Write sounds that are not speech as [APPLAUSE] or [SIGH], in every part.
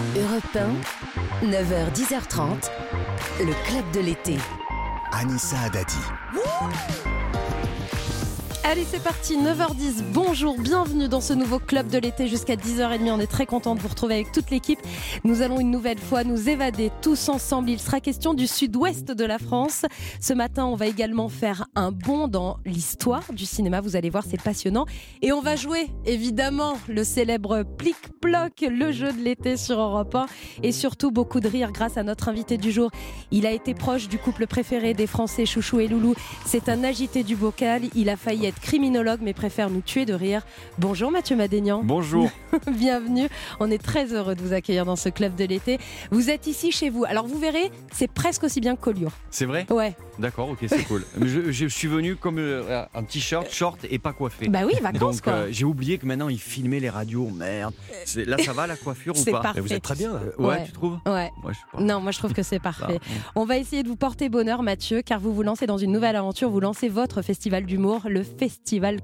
Europe 1, 9h, 10h30, le club de l'été. Anissa Adadi. Allez, c'est parti, 9h10. Bonjour, bienvenue dans ce nouveau club de l'été jusqu'à 10h30. On est très content de vous retrouver avec toute l'équipe. Nous allons une nouvelle fois nous évader tous ensemble. Il sera question du sud-ouest de la France. Ce matin, on va également faire un bond dans l'histoire du cinéma. Vous allez voir, c'est passionnant. Et on va jouer, évidemment, le célèbre plic-ploc, le jeu de l'été sur Europe 1. Et surtout, beaucoup de rire grâce à notre invité du jour. Il a été proche du couple préféré des Français, Chouchou et Loulou. C'est un agité du bocal. Il a failli être criminologue mais préfère nous tuer de rire. Bonjour Mathieu Madénian. Bonjour. [LAUGHS] Bienvenue. On est très heureux de vous accueillir dans ce club de l'été. Vous êtes ici chez vous. Alors vous verrez, c'est presque aussi bien que Collioure. C'est vrai? Ouais. D'accord, ok, c'est cool. [LAUGHS] Je, je suis venu comme euh, un t-shirt, short et pas coiffé. Bah oui, vacances Donc quoi. euh, j'ai oublié que maintenant ils filmaient les radios. Merde. Là ça va la coiffure ou pas? parfait. Vous êtes très bien là. Ouais, Ouais. tu trouves? Ouais. Je. Non, moi je trouve que c'est [LAUGHS] parfait. Ah, On va essayer de vous porter bonheur, Mathieu, car vous vous lancez dans une nouvelle aventure. Vous lancez votre festival d'humour, le Festival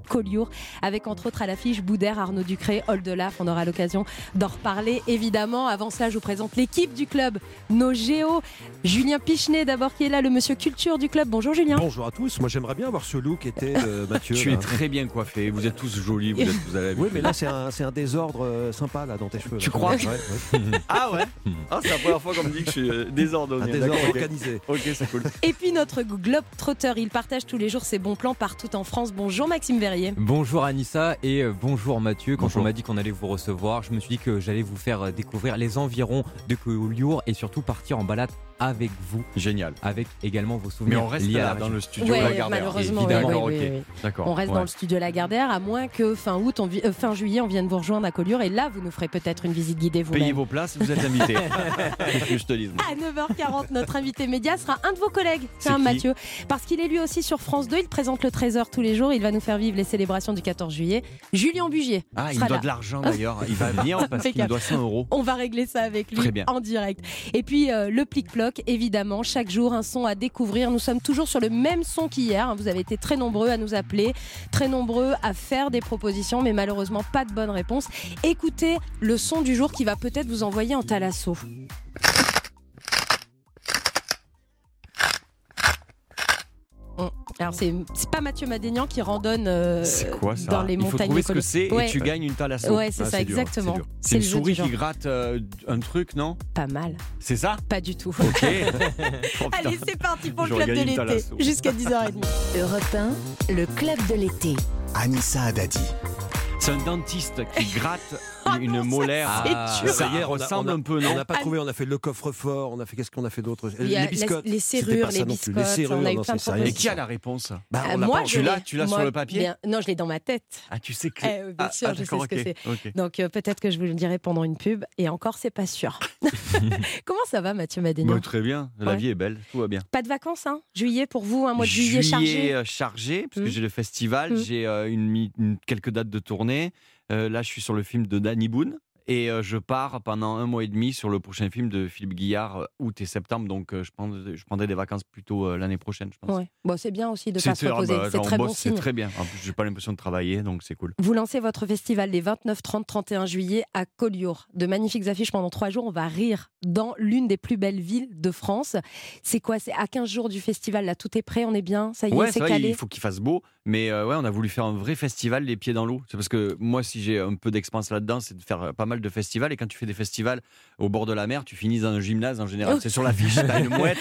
Collioure, avec entre autres à l'affiche Boudère, Arnaud Ducré, Oldelaf. On aura l'occasion d'en reparler, évidemment. Avant cela, je vous présente l'équipe du club, nos géos. Julien Pichenet, d'abord, qui est là, le monsieur culture du club. Bonjour, Julien. Bonjour à tous. Moi j'aimerais bien avoir ce look était [LAUGHS] Mathieu. Tu es très bien coiffé, vous êtes tous jolis, vous êtes à la Oui, mais là c'est un, c'est un désordre euh, sympa là dans tes cheveux. Tu là. crois Ouais, ouais. [LAUGHS] Ah ouais Ah c'est la première fois qu'on me dit que je suis euh, désordonné. Un désordre organisé. Ok, c'est cool. Et puis notre globe trotteur, il partage tous les jours ses bons plans partout en France. Bonjour, Maxime Verrier. Bonjour Anissa et euh, bonjour Mathieu. Quand Bonjour. on m'a dit qu'on allait vous recevoir, je me suis dit que j'allais vous faire euh, découvrir les environs de Collioure et surtout partir en balade avec vous, Génial. avec également vos Mais souvenirs on reste liés à là la dans le studio Ouais, Lagardère. malheureusement, évidemment. oui, oui, ok. oui, oui. D'accord. On reste ouais. dans le studio Lagardère, à moins que fin août, on vi- euh, fin juillet, on vienne vous rejoindre à Collioure. Et là, vous nous ferez peut-être une visite guidée Payez vous-même. vos places, vous êtes invités. [LAUGHS] Que je te dis À 9h40, notre invité média sera un de vos collègues, C'est tiens qui Mathieu, parce qu'il est lui aussi sur France 2. Il présente le 13h tous les jours. Il va nous faire vivre les célébrations du 14 juillet. Julien Bugier. Ah, il doit là. de l'argent d'ailleurs. Il va [LAUGHS] venir parce qu'il doit 100 euros. On va régler ça avec lui Très bien. en direct. Et puis euh, le évidemment, chaque jour un son à découvrir. Nous sommes toujours sur le même son qu'hier. hein. Vous avez été très nombreux à nous appeler, très nombreux à faire des propositions, mais malheureusement pas de bonne réponse. Écoutez le son du jour qui va peut-être vous envoyer en talasso. Alors c'est c'est pas Mathieu Madénian qui randonne euh, C'est quoi ça dans les Il faut montagnes trouver de ce que c'est Ouais. et tu gagnes une thalasso. Ouais, c'est Ah, ça, exactement. c'est une le souris qui gratte euh, un truc, non Pas mal, C'est ça pas du tout. Ok. [LAUGHS] Oh. Allez, c'est parti pour le club de l'été jusqu'à 10h30. [LAUGHS] Europe 1, le club de l'été. Anissa Adadi. C'est un dentiste qui gratte Ah une molaire. Ah. Ça y est, on a- ressemble un peu, On n'a pas trouvé, on a fait le coffre-fort, on a fait qu'est-ce qu'on a fait d'autre? Les biscottes. les serrures, les biscottes, serrures, on a eu non, plein de. Et qui a la réponse? Bah, Euh, moi, pas- je Tu l'as- l'ai. tu l'as sur le papier? bien- Non, je l'ai dans ma tête. Ah, tu sais que. Eh, bien Ah, sûr, ah, je sais ce que c'est. Donc euh, peut-être que je vous le dirai pendant une pub. Et encore, c'est pas sûr. [LAUGHS] [LAUGHS] Comment ça va, Mathieu Madénian? Bah, très bien, la Ouais. vie est belle, tout va bien. Pas de vacances, hein? Juillet pour vous, un mois de juillet, chargé? euh, chargé, parce que j'ai le festival, Mm. j'ai euh, une, mi- une- quelques dates de tournée. Euh, là, je suis sur le film de Danny Boone. Et euh, je pars pendant un mois et demi sur le prochain film de Philippe Guillard, euh, août et septembre. Donc, euh, je, prends, je prendrai des vacances plutôt l'année prochaine, je pense. Ouais. Bon, c'est bien aussi de pas se reposer. bah, c'est très on bon C'est très bien. En plus, j'ai pas l'impression de travailler, donc c'est cool. Vous lancez votre festival les 29, 30, 31 juillet à Collioure. De magnifiques affiches pendant trois jours. On va rire dans l'une des plus belles villes de France. C'est quoi? C'est à 15 jours du festival. Là, tout est prêt. On est bien? Ça y est, Ouais, c'est calé? il faut qu'il fasse beau. Mais euh, ouais, on a voulu faire un vrai festival, les pieds dans l'eau. C'est parce que moi, si j'ai un peu d'expérience là-dedans, c'est de faire pas mal de festivals. Et quand tu fais des festivals au bord de la mer, tu finis dans un gymnase en général. Oh. C'est sur l'affiche, t'as une mouette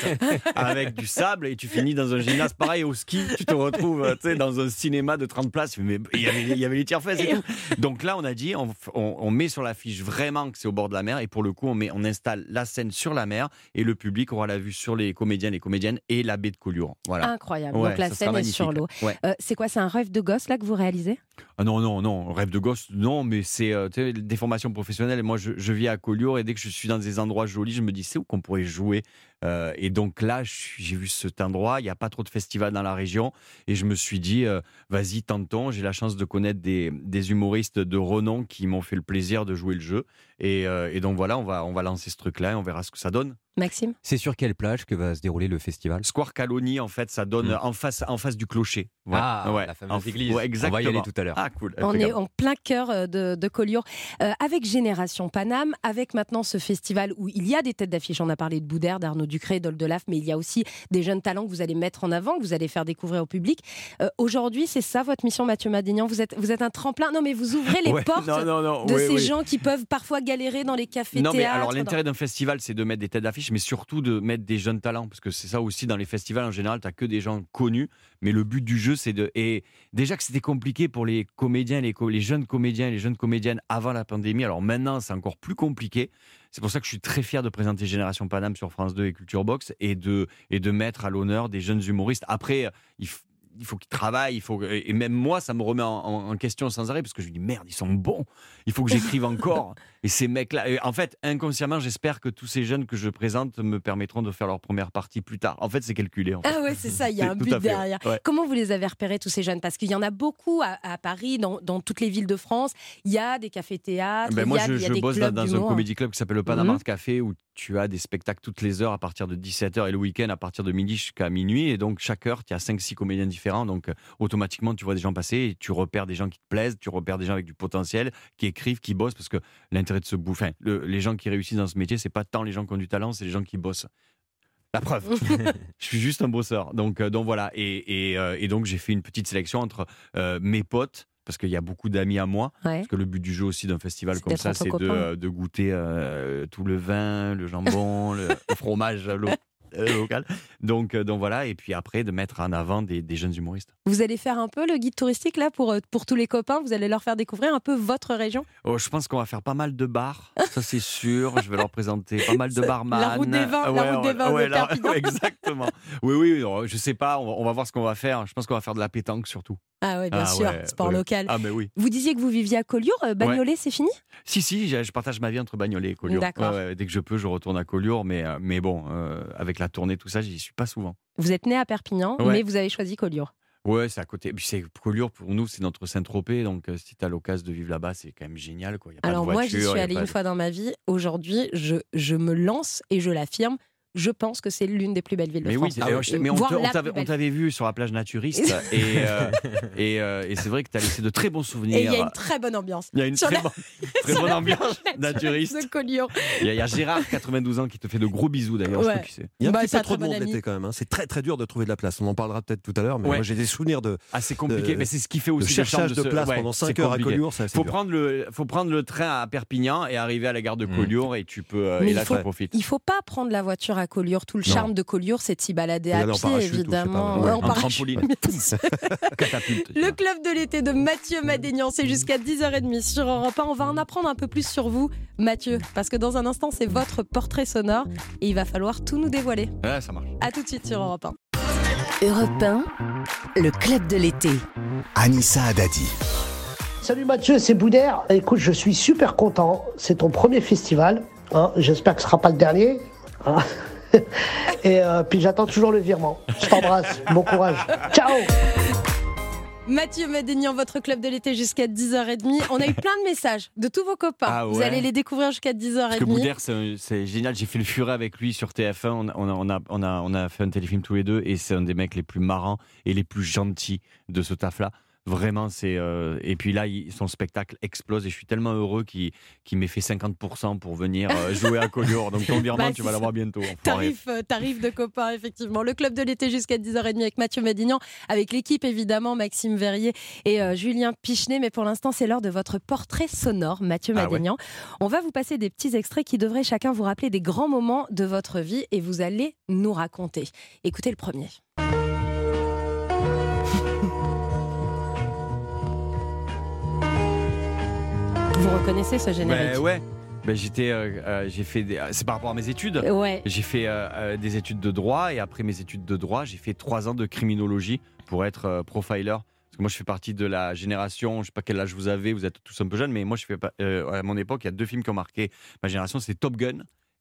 avec du sable et tu finis dans un gymnase. Pareil au ski, tu te retrouves tu dans un cinéma de 30 places. Mais il y avait, il y avait les tiers-fesses et tout. Donc là, on a dit, on, on- on met sur l'affiche vraiment que c'est au bord de la mer. Et pour le coup, on, met, on installe la scène sur la mer et le public aura la vue sur les comédiens, les comédiennes et la baie de Collioure. Voilà. Incroyable. Ouais, Donc la scène est sur l'eau. Ouais. Euh, c'est quoi C'est un rêve de gosse là que vous réalisez? Ah non, non, non, rêve de gosse, non, mais c'est euh, des formations professionnelles. Moi, je, je vis à Collioure et dès que je suis dans des endroits jolis, je me dis, c'est où qu'on pourrait jouer? Euh, Et donc là, j'ai vu cet endroit, il n'y a pas trop de festivals dans la région. Et je me suis dit, euh, vas-y, tentons. J'ai la chance de connaître des, des humoristes de renom qui m'ont fait le plaisir de jouer le jeu. Et, euh, et donc voilà, on va, on va lancer ce truc-là et on verra ce que ça donne. Maxime? C'est sur quelle plage que va se dérouler le festival? Square Caloni, en fait, ça donne Mm. en, face, en face du clocher. Ouais. Ah, Ouais. la fameuse En- église. ouais, On va y aller tout à l'heure. Ah, cool. On est en plein cœur de, de Collioure, euh, avec Génération Paname, avec maintenant ce festival où il y a des têtes d'affiche. On a parlé de Boudère, d'Arnaud Ducré, d'Oldelaf, mais il y a aussi des jeunes talents que vous allez mettre en avant, que vous allez faire découvrir au public. Euh, Aujourd'hui, c'est ça votre mission, Mathieu Madignan? Vous êtes, vous êtes un tremplin? Non, mais vous ouvrez les [LAUGHS] Ouais, portes non, non, non, de oui, ces oui. gens qui peuvent parfois galérer dans les cafés Non, mais alors l'intérêt d'un festival, c'est de mettre des têtes d'affiche, mais surtout de mettre des jeunes talents. Parce que c'est ça aussi dans les festivals en général, tu que des gens connus. Mais le but du jeu, c'est de. Et déjà que c'était compliqué pour les comédiens, les, co- les jeunes comédiens et les jeunes comédiennes avant la pandémie. Alors maintenant, c'est encore plus compliqué. C'est pour ça que je suis très fier de présenter Génération Paname sur France 2 et Culture Box et de, et de mettre à l'honneur des jeunes humoristes. Après, il f- il faut qu'ils travaillent, il faut et même moi ça me remet en, question sans arrêt parce que je me dis merde ils sont bons, il faut que j'écrive encore [LAUGHS] et ces mecs là, en fait inconsciemment j'espère que tous ces jeunes que je présente me permettront de faire leur première partie plus tard. En fait c'est calculé. En fait. Ah ouais, c'est ça, il y a un but derrière. Ouais. Comment vous les avez repérés, tous ces jeunes? Parce qu'il y en a beaucoup à, à Paris, dans, dans toutes les villes de France. Il y a des cafés-théâtres, Ben il y moi, a, je, il y a je des bosse dans, clubs dans un comédie club qui s'appelle le Panama Mhm. Café où tu as des spectacles toutes les heures à partir de 17h et le week-end à partir de midi jusqu'à minuit. Et donc, chaque heure, tu as 5-6 comédiens différents. Donc, euh, automatiquement, tu vois des gens passer et tu repères des gens qui te plaisent, tu repères des gens avec du potentiel, qui écrivent, qui bossent. Parce que l'intérêt de ce bouffer, les gens qui réussissent dans ce métier, c'est pas tant les gens qui ont du talent, c'est les gens qui bossent. La preuve, [LAUGHS] je suis juste un bosseur. Donc, euh, donc voilà. Et, et, euh, et donc, j'ai fait une petite sélection entre euh, mes potes, parce qu'il y a beaucoup d'amis à moi. Ouais. Parce que le but du jeu aussi d'un festival comme ça, c'est de, goûter euh, tout le vin, le jambon, le, [LAUGHS] fromage lo- euh, local. Donc, euh, donc voilà, et puis après de mettre en avant des, des jeunes humoristes. Vous allez faire un peu le guide touristique là pour, euh, pour tous les copains? Vous allez leur faire découvrir un peu votre région? Oh, je pense qu'on va faire pas mal de bars, ça c'est sûr. Je vais leur présenter pas mal de [LAUGHS] barman. la route des vins, la Ouais, route des ouais, vins de ouais, la- ouais, exactement. Oui, oui, je sais pas, on va, on va voir ce qu'on va faire. Je pense qu'on va faire de la pétanque surtout. Ah ouais, bien Ah sûr, ouais, sport ouais. local. Ah, mais oui. Vous disiez que vous viviez à Collioure. euh, Bagnolet, c'est fini? Si, si, je, partage ma vie entre Bagnolet et Collioure. Dès que je peux, je retourne à Collioure, mais, mais bon, euh, avec la tournée, tout ça, j'y suis pas souvent. Vous êtes né à Perpignan, Ouais. mais vous avez choisi Collioure. Ouais, c'est à côté. Puis c'est Collioure pour nous, c'est notre Saint-Tropez, donc euh, si tu as l'occasion de vivre là-bas, c'est quand même génial. Quoi. Y a pas de Alors moi, j'y suis y a allée pas une de- fois dans ma vie. Aujourd'hui, je, je me lance et je l'affirme. Je pense que c'est l'une des plus belles villes de Mais oui, France. euh, je- mais on t'avait vu sur la plage naturiste [LAUGHS] et, euh, et, euh, et c'est vrai que tu as laissé de très bons souvenirs. Et il y a une très bonne ambiance. Il y a une sur très, la- [LAUGHS] très sur bonne ambiance plage naturiste. de Collioure. Il y, a, il y a Gérard, 92 ans, qui te fait de gros bisous d'ailleurs. Ouais. Il y a un Bah, petit peu trop de très bon monde l'été quand même. hein. C'est très très dur de trouver de la place. On en parlera peut-être tout à l'heure, mais Ouais. moi j'ai des souvenirs de, Ah, c'est compliqué, de- mais c'est ce qui fait aussi le cherchage de, ce- place pendant c'est 5 heures à. Collioure. Faut dur. prendre, le, faut prendre le train à Perpignan et arriver à la gare de Mm. Collioure et tu peux. euh, et il là, faut- tu profites. Il faut pas prendre la voiture à Collioure. Tout le Non. charme de Collioure, c'est de s'y balader à pied, parachute ou évidemment. ouais. Ouais, En trampoline. [LAUGHS] [LAUGHS] Le club de l'été de Mathieu Madénian, c'est jusqu'à 10h30 sur Europe 1. On va en apprendre un peu plus sur vous, Mathieu, parce que dans un instant, c'est votre portrait sonore et il va falloir tout nous dévoiler. Ouais, ça marche. À tout de suite sur Europe 1. Europe 1, le club de l'été. Anissa Adadi. Salut Mathieu, c'est Boudère. Écoute, je suis super content. C'est ton premier festival. hein. J'espère que ce sera pas le dernier. hein. [LAUGHS] Et euh, puis j'attends toujours le virement. Je t'embrasse. [LAUGHS] Bon courage. Ciao Mathieu Madénian, votre club de l'été jusqu'à 10h30. On a eu plein de messages de tous vos copains. Ah Vous allez les découvrir jusqu'à Parce que 10h30. Boudère, c'est génial. J'ai fait le furet avec lui sur TF1. On a, on, a, on, a, on, a, on a fait un téléfilm tous les deux et c'est un des mecs les plus marrants et les plus gentils de ce taf-là. Vraiment, c'est. euh, Et puis là, il- son spectacle explose et je suis tellement heureux qu'il m'ait fait 50% pour venir euh, jouer à Collioure. Donc ton virement, Bah, tu vas l'avoir bientôt. [LAUGHS] Tarif, euh, tarif de copains, effectivement. Le club de l'été jusqu'à 10h30 avec Mathieu Madignan, avec l'équipe évidemment, Maxime Verrier et euh, Julien Pichenet. Mais pour l'instant, c'est l'heure de votre portrait sonore, Mathieu Ah ouais. Madignan. On va vous passer des petits extraits qui devraient chacun vous rappeler des grands moments de votre vie et vous allez nous raconter. Écoutez le premier. Vous reconnaissez ce générique Ben ouais. Ben, j'étais, euh, euh, j'ai fait. des- C'est par rapport à mes études. Ouais. J'ai fait euh, des études de droit et après mes études de droit, j'ai fait trois ans de criminologie pour être profiler. Parce que moi, je fais partie de la génération, je sais pas quel âge vous avez, vous êtes tous un peu jeunes, mais moi, je fais pas, à mon époque, il y a deux films qui ont marqué ma génération, c'est Top Gun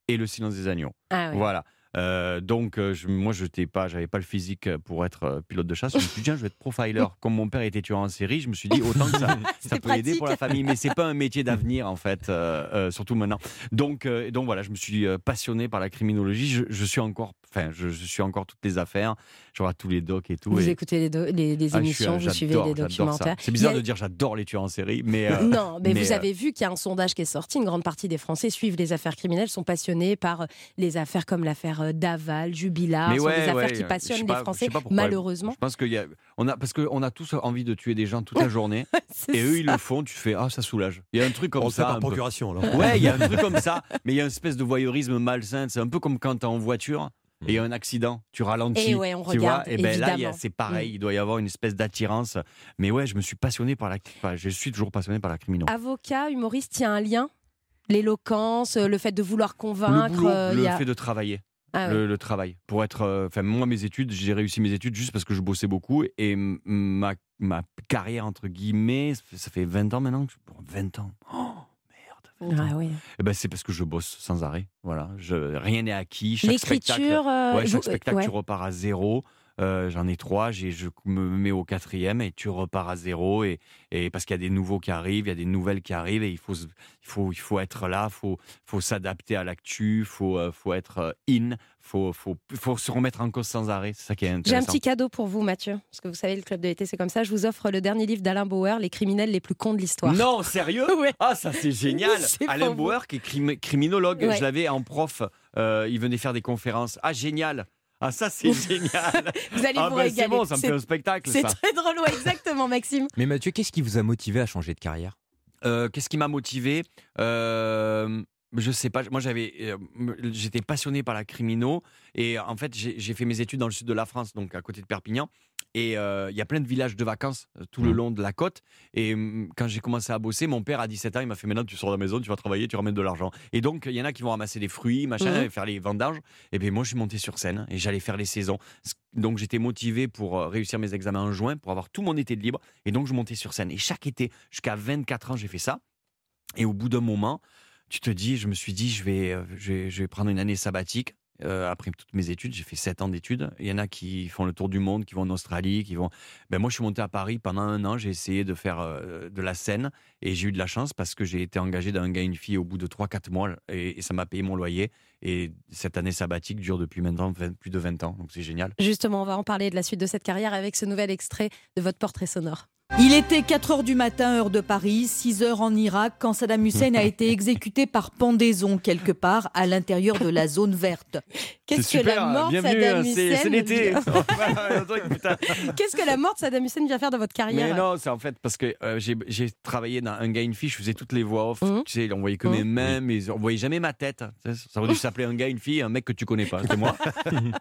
et Le Silence des agneaux. Ah ouais. Voilà. Euh, donc, euh, je- moi, je n'étais pas, pas le physique pour être euh, pilote de chasse. Je me suis dit, tiens, je vais être profiler. [LAUGHS] Comme mon père était tueur en série, je me suis dit, autant que ça, [LAUGHS] ça peut aider pour la famille. Mais c'est pas un métier [LAUGHS] d'avenir, en fait, euh, euh, surtout maintenant. Donc, euh, donc voilà, je me suis euh, passionné par la criminologie. Je, je suis encore, enfin, je, je suis encore toutes les affaires. Je regarde tous les docs et tout. Vous et- écoutez les, do- les- les Ah, je suis- émissions, vous suivez les documentaires. C'est bizarre a- de dire j'adore les tueurs en série, mais [LAUGHS] euh, Non, mais, mais, vous euh, avez vu qu'il y a un sondage qui est sorti. Une grande partie des Français suivent les affaires criminelles, sont passionnés par euh, les affaires comme l'affaire euh, Daval, Jubilard. Mais Ce sont ouais, des affaires ouais, qui passionnent pas- les Français, malheureusement. Je pense qu'il y a, on a, parce qu'on a tous envie de tuer des gens toute la journée, [LAUGHS] et eux ils le font. Tu fais ah ça soulage. Il y a un truc comme On ça. par un peu. procuration alors. Ouais, il y a un [LAUGHS] truc comme ça, mais il y a une espèce de voyeurisme malsain. C'est un peu comme quand t'es en voiture et y a un accident, tu ralentis. Et ouais, on tu regarde, vois, et ben là, c'est pareil. Il doit y avoir une espèce d'attirance. Mais ouais, je me suis passionné par la. enfin, je suis toujours passionné par la criminelle. Avocat, humoriste, il y a un lien? L'éloquence, euh, le fait de vouloir le convaincre. boulot, euh, le a- fait de travailler. Ah ouais. le, le travail. Pour être. euh, Enfin, moi, mes études, j'ai réussi mes études juste parce que je bossais beaucoup. Et ma, ma carrière, entre guillemets, ça fait- ça fait 20 ans maintenant. que je- bon, 20 ans. Oh, merde. 20 ans. Ah oui. Eh ben, c'est parce que je bosse sans arrêt. Voilà. Je, rien n'est acquis. Chaque spectacle, L'écriture. euh, ouais, vous- chaque spectacle, ouais. tu repars à zéro. Euh, J'en ai trois, je me mets au quatrième et tu repars à zéro. Et, et parce qu'il y a des nouveaux qui arrivent, il y a des nouvelles qui arrivent et il faut, il faut, il faut être là, il faut, faut s'adapter à l'actu, il faut, euh, faut être euh, in, il faut, faut, faut se remettre en cause sans arrêt. C'est ça qui est J'ai un intéressant. petit cadeau pour vous, Mathieu. Parce que vous savez, le club de l'été, c'est comme ça. Je vous offre le dernier livre d'Alain Bauer, Les criminels les plus cons de l'histoire. Non, sérieux? [LAUGHS] Ouais. Ah, ça c'est génial [LAUGHS] Alain vous. Bauer, qui est crimi- criminologue, Ouais. je l'avais en prof, euh, il venait faire des conférences. Ah, génial Ah, ça c'est génial [LAUGHS] Vous allez Ah, vous ben, régaler. c'est bon, ça me fait un spectacle, C'est très drôle, ouais, exactement, Maxime. [LAUGHS] Mais Mathieu, qu'est-ce qui vous a motivé à changer de carrière? Euh, Qu'est-ce qui m'a motivé? Euh, Je sais pas. Moi, j'avais, euh, j'étais passionné par la crimino et en fait, j'ai fait mes études dans le sud de la France, donc à côté de Perpignan. Et euh, il y a plein de villages de vacances euh, tout le Mhm. long de la côte. Et hum, quand j'ai commencé à bosser, mon père à 17 ans, il m'a fait maintenant tu sors de la maison, tu vas travailler, tu ramènes de l'argent. Et donc il y en a qui vont ramasser des fruits, machin, Mhm. et faire les vendanges. Et bien moi, je suis monté sur scène et j'allais faire les saisons. Donc j'étais motivé pour euh, réussir mes examens en juin, pour avoir tout mon été de libre. Et donc je montais sur scène. Et chaque été, jusqu'à 24 ans, j'ai fait ça. Et au bout d'un moment, tu te dis, je me suis dit, je vais, je vais, je vais prendre une année sabbatique. Euh, après toutes mes études, j'ai fait 7 ans d'études. Il y en a qui font le tour du monde, qui vont en Australie, qui vont. Ben moi, je suis monté à Paris pendant un an. J'ai essayé de faire euh, de la scène et j'ai eu de la chance parce que j'ai été engagé d'un gars et une fille au bout de 3-4 mois et, ça m'a payé mon loyer. Et cette année sabbatique dure depuis maintenant 20 plus de 20 ans. Donc c'est génial. Justement, on va en parler de la suite de cette carrière avec ce nouvel extrait de votre portrait sonore. Il était 4 heures du matin, heure de Paris, 6 heures en Irak, quand Saddam Hussein a été exécuté par pendaison quelque part à l'intérieur de la zone verte. [LAUGHS] Qu'est-ce que la mort de Saddam hein, Hussein c'est l'été. [LAUGHS] Qu'est-ce que la mort de Saddam Hussein vient faire dans votre carrière? Mais non, c'est en fait parce que euh, j'ai travaillé dans un gars et une fille, je faisais toutes les voix off. Mhm. Tu sais, on voyait que Mhm. mes mains, mais on voyait jamais ma tête. Sais, Ça aurait dû [LAUGHS] s'appeler un gars, une fille, un mec que tu connais pas, c'est moi.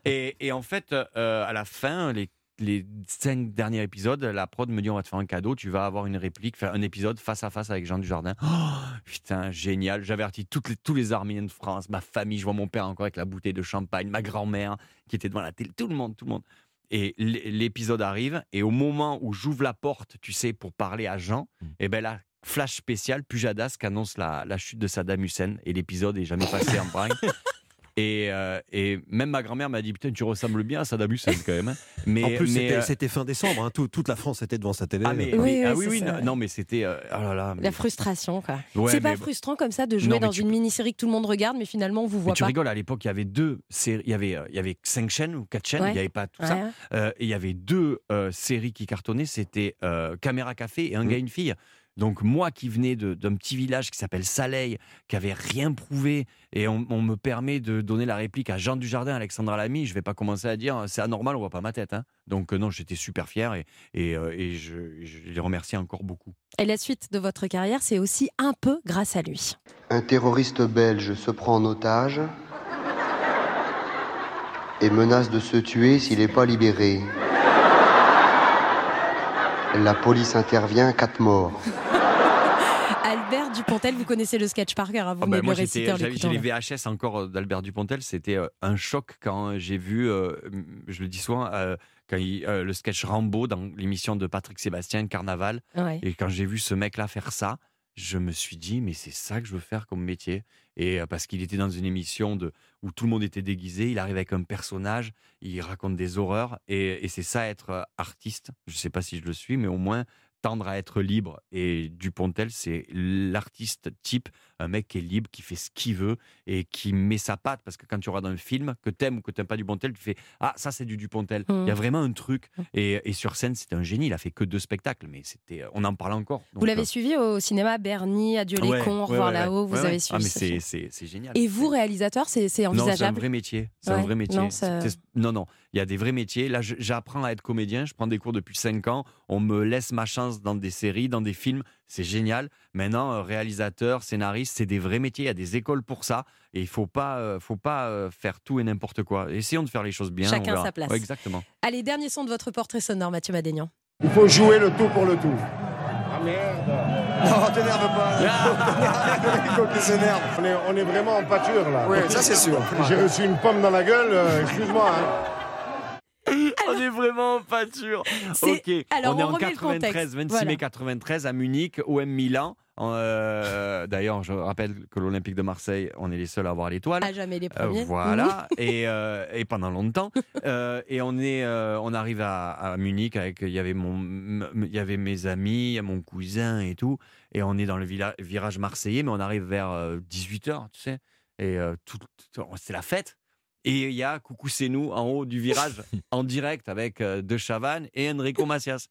et, et en fait, euh, à la fin, les, les cinq derniers épisodes, la prod me dit on va te faire un cadeau, tu vas avoir une réplique, faire un épisode face à face avec Jean Dujardin. [GASPS] Oh, putain, génial. J'avertis toutes les, tous les Arméniens de France, ma famille, je vois mon père encore avec la bouteille de champagne, ma grand-mère qui était devant la télé, tout le monde, tout le monde. Et l'épisode arrive, et au moment où j'ouvre la porte, tu sais, pour parler à Jean, et ben là, flash spécial, Pujadas qui annonce la, la chute de Saddam Hussein, et l'épisode est jamais passé en braille. [LAUGHS] Et, euh, et même ma grand-mère m'a dit Putain, tu ressembles bien à Saddam Hussein quand même. hein. Mais, En plus, c'était- euh, c'était fin décembre. hein, tout- toute la France était devant sa télé. ah, mais, Oui, mais- oui, ah oui, oui, non, mais c'était. euh, oh là là, mais- La frustration, quoi. Ouais, c'est pas frustrant comme ça de jouer Non, dans tu une mini-série que tout le monde regarde, mais finalement on vous mais voit tu pas. rigoles, à l'époque, il y avait deux séries. Il y avait, il y avait cinq chaînes ou quatre chaînes, Ouais. il n'y avait pas tout ça. Ouais. Euh, et il y avait deux euh, séries qui cartonnaient, c'était euh, Caméra Café et Un Mhm. gars et une fille. Donc moi qui venais d'un petit village qui s'appelle Saleil, qui avait rien prouvé, et on, on me permet de donner la réplique à Jean Dujardin, Alexandra Lamy, je vais pas commencer à dire c'est anormal, on voit pas ma tête. hein. Donc euh, non, j'étais super fier et, et, euh, et je, je les remercie encore beaucoup. Et la suite de votre carrière, c'est aussi un peu grâce à lui. Un terroriste belge se prend en otage et menace de se tuer s'il n'est pas libéré. La police intervient, quatre morts. [LAUGHS] Albert Dupontel, vous connaissez le sketch par cœur, hein, vous bah, de moi, j'ai les. VHS encore euh, d'Albert Dupontel. C'était euh, un choc quand j'ai vu, euh, je le dis souvent, euh, quand il- euh, le sketch Rambo dans l'émission de Patrick Sébastien, Carnaval. Ouais. Et quand j'ai vu ce mec-là faire ça, je me suis dit, mais c'est ça que je veux faire comme métier. Et parce qu'il était dans une émission de, où tout le monde était déguisé, il arrive avec un personnage, il raconte des horreurs. Et, et c'est ça être artiste. Je ne sais pas si je le suis, mais au moins tendre à être libre. Et Dupontel, c'est l'artiste type, un mec qui est libre, qui fait ce qu'il veut et qui met sa patte. Parce que quand tu regardes un film, que t'aimes ou que t'aimes pas Dupontel, tu fais Ah, ça c'est du Dupontel. Il y a Mhm. vraiment un truc. Et, et sur scène, c'était un génie. Il a fait que deux spectacles, mais c'était, on en parle encore. Vous l'avez euh, suivi au cinéma, Bernie, Adieu les ouais, cons, Au ouais, revoir ouais, là-haut, vous avez ouais. suivi Ah, mais c'est, génial. Et vous, réalisateur, c'est c'est Non, c'est un envisageable vrai métier. C'est un vrai métier. non, ça- non, non, il y a des vrais métiers. Là, j'apprends à être comédien. Je prends des cours depuis 5 ans. On me laisse ma chance dans des séries, dans des films. C'est génial. Maintenant, euh, réalisateur, scénariste, c'est des vrais métiers. Il y a des écoles pour ça. Et il faut pas, euh, faut pas euh, faire tout et n'importe quoi. Essayons de faire les choses bien. Chacun sa place. Ouais, exactement. Allez, dernier son de votre portrait sonore, Mathieu Madénian. Il faut jouer le tout pour le tout. Ah merde Non, [LAUGHS] t'énerve pas [LAUGHS] s'énerve. On est, on est vraiment en pâture là. Oui, ça, c'est sûr. J'ai reçu une pomme dans la gueule, euh, excuse-moi. hein. [LAUGHS] On est vraiment pas sûr. Ok. alors, on est on en remet le 93, contexte. 26 Voilà. mai 93 à Munich, OM Milan. Euh, [LAUGHS] D'ailleurs, je rappelle que l'Olympique de Marseille, on est les seuls à avoir l'étoile. À jamais les Euh, premiers. voilà, [LAUGHS] et, euh, et pendant longtemps. Euh, et on, est, euh, on arrive à, à Munich avec. Il y, avait mon, il y avait mes amis, mon cousin et tout. Et on est dans le virage marseillais, mais on arrive vers 18h, tu sais. Et euh, tout, tout- c'est la fête. Et il y a Coucou c'est nous en haut du virage, [LAUGHS] en direct avec euh, De Chavannes et Enrico Macias.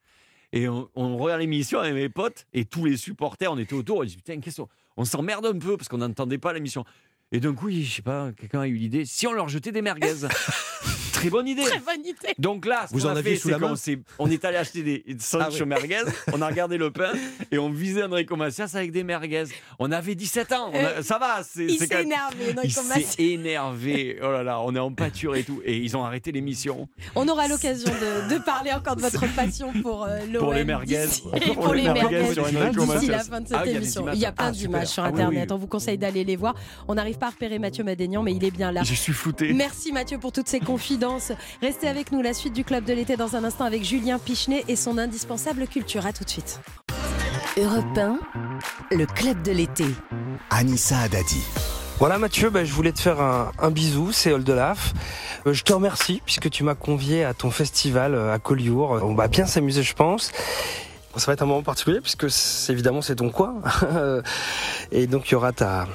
Et on, on regarde l'émission avec mes potes et tous les supporters, on était autour, on dit putain, qu'est-ce qu'on on s'emmerde un peu parce qu'on n'entendait pas l'émission. Et d'un coup, je sais pas, quelqu'un a eu l'idée, si on leur jetait des merguez. [LAUGHS] Très bonne idée. Très bonne idée. Donc là, ce Vous en a aviez fait, sous la main on est allé acheter des sandwichs Ah oui. merguez, [LAUGHS] on a regardé le pain et on visait Enrico Macias avec des merguez. On avait 17 ans, on a- ça va. c'est- Euh, Il s'est énervé, Il s'est énervé. Oh là là, on est en pâture et tout. Et ils ont arrêté l'émission. On aura l'occasion de, de parler encore de votre [LAUGHS] passion pour euh, l'OM. Pour les merguez. [LAUGHS] Pour Pour les les merguez d'ici la fin de cette Ah, il y a des émission. images. Il y a plein Ah, d'images sur Ah Internet. On vous conseille d'aller les voir. On n'arrive pas à repérer Mathieu Madénian, mais il est bien là. Je suis flouté. Merci Mathieu pour toutes ces confidences. Restez avec nous, la suite du Club de l'été dans un instant avec Julien Pichenet et son indispensable culture. À tout de suite. Europe 1, le club de l'été. Anissa Adadi. Voilà Mathieu, bah, je voulais te faire un, un bisou, c'est Oldelaf. Euh, je te remercie puisque tu m'as convié à ton festival euh, à Collioure. On va bien s'amuser je pense. Bon, ça va être un moment particulier puisque c'est- évidemment c'est ton coin. [LAUGHS] et donc il y aura ta,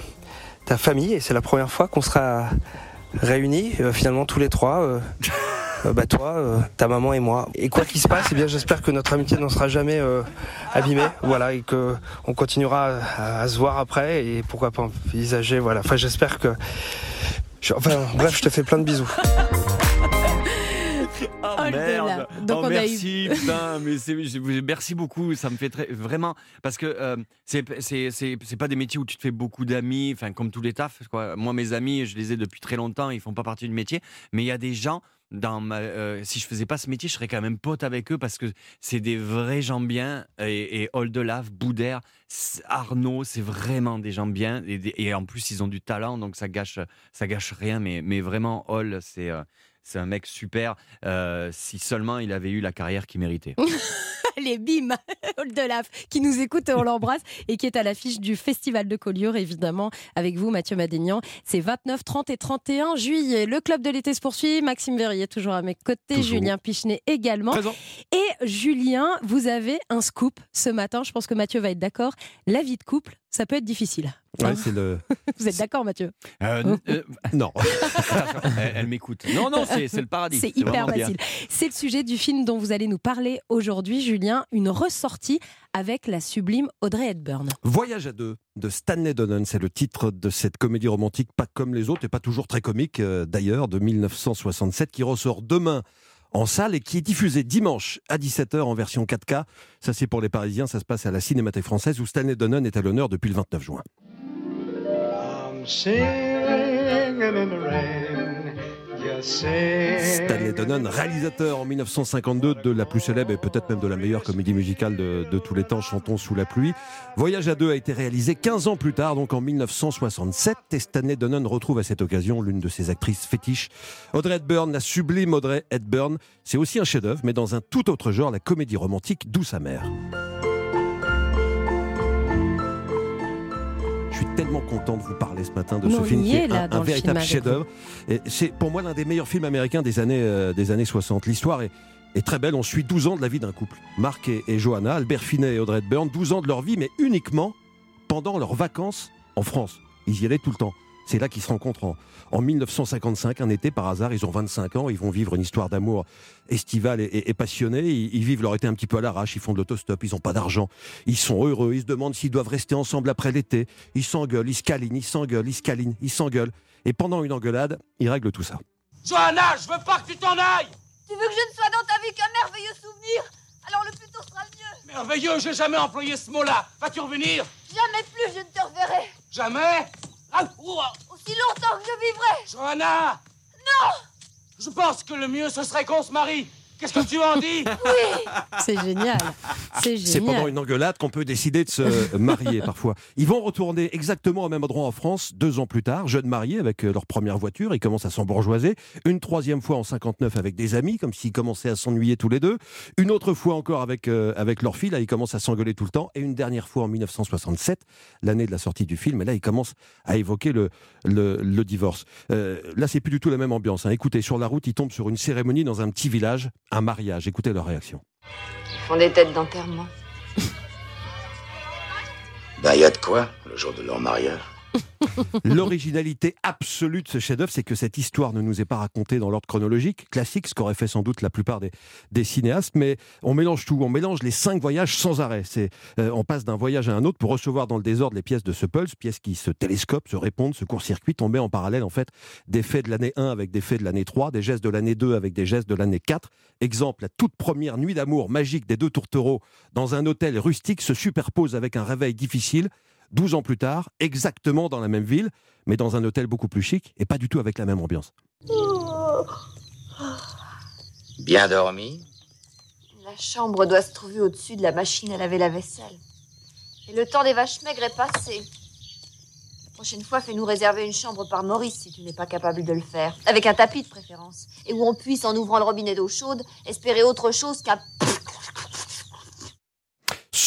ta famille et c'est la première fois qu'on sera réunis euh, finalement tous les trois. euh, [LAUGHS] euh, bah toi, euh, ta maman et moi. Et quoi qu'il se passe, eh bien j'espère que notre amitié n'en sera jamais euh, abîmée, voilà, et que on continuera à, à se voir après et pourquoi pas envisager, voilà. Enfin, j'espère que. enfin, bref, je te fais plein de bisous. [LAUGHS] Oh, Oh, merde. delà. Donc, Oh, on a merci, putain, mais c'est- je- merci beaucoup. Ça me fait très vraiment parce que euh, c'est pas des métiers où tu te fais beaucoup d'amis. Enfin, comme tous les tafs. Quoi. Moi, mes amis, je les ai depuis très longtemps. Ils font pas partie du métier, mais il y a des gens. Dans ma, euh, si je faisais pas ce métier, je serais quand même pote avec eux parce que c'est des vrais gens bien. Et, et Oldelaf, Boudère, Arnaud, c'est vraiment des gens bien. Et, en plus, ils ont du talent, donc ça gâche, ça gâche rien. Mais, mais vraiment, Ol, c'est euh, c'est un mec super. Euh, si seulement il avait eu la carrière qu'il méritait. [LAUGHS] Allez, bim [LAUGHS] Oldelaf, qui nous écoute, on l'embrasse, et qui est à l'affiche du Festival de Collioure, évidemment, avec vous, Mathieu Madénian. C'est 29, 30 et 31 juillet. Le club de l'été se poursuit. Maxime Verrier, toujours à mes côtés. Toujours. Julien Pichenet également. Présent. Et Julien, vous avez un scoop ce matin. Je pense que Mathieu va être d'accord. La vie de couple, ça peut être difficile. Ouais, c'est le. [LAUGHS] Vous êtes d'accord, Mathieu? Euh, n- euh, [LAUGHS] Non. [LAUGHS] elle, elle m'écoute. Non, non, c'est le paradis. C'est hyper facile. C'est le sujet du film dont vous allez nous parler aujourd'hui, Julien. Une ressortie avec la sublime Audrey Hepburn. Voyage à deux de Stanley Donen, c'est le titre de cette comédie romantique, pas comme les autres et pas toujours très comique euh, d'ailleurs, de 1967, qui ressort demain en salle et qui est diffusée dimanche à 17h en version 4K. Ça c'est pour les Parisiens, ça se passe à la Cinémathèque française où Stanley Donen est à l'honneur depuis le 29 juin. Stanley Donen, réalisateur en 1952 de la plus célèbre et peut-être même de la meilleure comédie musicale de, tous les temps, Chantons sous la pluie. Voyage à deux a été réalisé 15 ans plus tard, donc en 1967, et Stanley Donen retrouve à cette occasion l'une de ses actrices fétiches, Audrey Hepburn, la sublime Audrey Hepburn. C'est aussi un chef-d'œuvre, mais dans un tout autre genre, la comédie romantique Douce amère. Je tellement content de vous parler ce matin de Mais ce film qui est, là, un, véritable chef-d'œuvre. C'est pour moi l'un des meilleurs films américains des années, euh, des années 60. L'histoire est, est très belle. On suit 12 ans de la vie d'un couple. Marc et, et Johanna, Albert Finet et Audrey Hepburn, 12 ans de leur vie, mais uniquement pendant leurs vacances en France. Ils y allaient tout le temps. C'est là qu'ils se rencontrent en, en 1955, un été par hasard. Ils ont 25 ans, ils vont vivre une histoire d'amour estivale et, et- et passionnée. Ils, ils vivent leur été un petit peu à l'arrache, ils font de l'autostop, ils n'ont pas d'argent. Ils sont heureux, ils se demandent s'ils doivent rester ensemble après l'été. Ils s'engueulent, ils se câlinent, ils s'engueulent, ils se câlinent, ils s'engueulent. Et pendant une engueulade, ils règlent tout ça. Johanna, je veux pas que tu t'en ailles Tu veux que je ne sois dans ta vie qu'un merveilleux souvenir? Alors le plus tôt sera le mieux. Merveilleux, j'ai jamais employé ce mot-là. Vas-tu revenir? Jamais plus je ne te reverrai. Jamais? Aussi longtemps que je vivrai. Johanna Non Je pense que le mieux, ce serait qu'on se marie. Qu'est-ce que tu en dis [LAUGHS] Oui C'est génial. C'est C'est pendant génial. une engueulade qu'on peut décider de se marier [LAUGHS] parfois. Ils vont retourner exactement au même endroit en France deux ans plus tard, jeunes mariés avec euh, leur première voiture. Ils commencent à s'embourgeoiser. Une troisième fois en 59 avec des amis, comme s'ils commençaient à s'ennuyer tous les deux. Une autre fois encore avec, euh, avec leur fille. Là, ils commencent à s'engueuler tout le temps. Et une dernière fois en 1967, l'année de la sortie du film. Et là, ils commencent à évoquer le, le, le divorce. Euh, là, c'est plus du tout la même ambiance. hein. Écoutez, sur la route, ils tombent sur une cérémonie dans un petit village, un mariage. Écoutez leur réaction. Ils font des têtes d'enterrement. Ben, y a de quoi, le jour de leur mariage. [LAUGHS] L'originalité absolue de ce chef-d'œuvre, c'est que cette histoire ne nous est pas racontée dans l'ordre chronologique, classique, ce qu'auraient fait sans doute la plupart des, cinéastes, mais on mélange tout, on mélange les cinq voyages sans arrêt. C'est, euh, on passe d'un voyage à un autre pour recevoir dans le désordre les pièces de ce pulse, pièces qui se télescopent, se répondent, se court-circuitent. On met en parallèle en fait des faits de l'année 1 avec des faits de l'année 3, des gestes de l'année 2 avec des gestes de l'année 4. Exemple, la toute première nuit d'amour magique des deux tourtereaux dans un hôtel rustique se superpose avec un réveil difficile 12 ans plus tard, exactement dans la même ville, mais dans un hôtel beaucoup plus chic et pas du tout avec la même ambiance. Bien dormi La chambre doit se trouver au-dessus de la machine à laver la vaisselle. Et le temps des vaches maigres est passé. La prochaine fois, fais-nous réserver une chambre par Maurice si tu n'es pas capable de le faire. Avec un tapis de préférence. Et où on puisse, en ouvrant le robinet d'eau chaude, espérer autre chose qu'un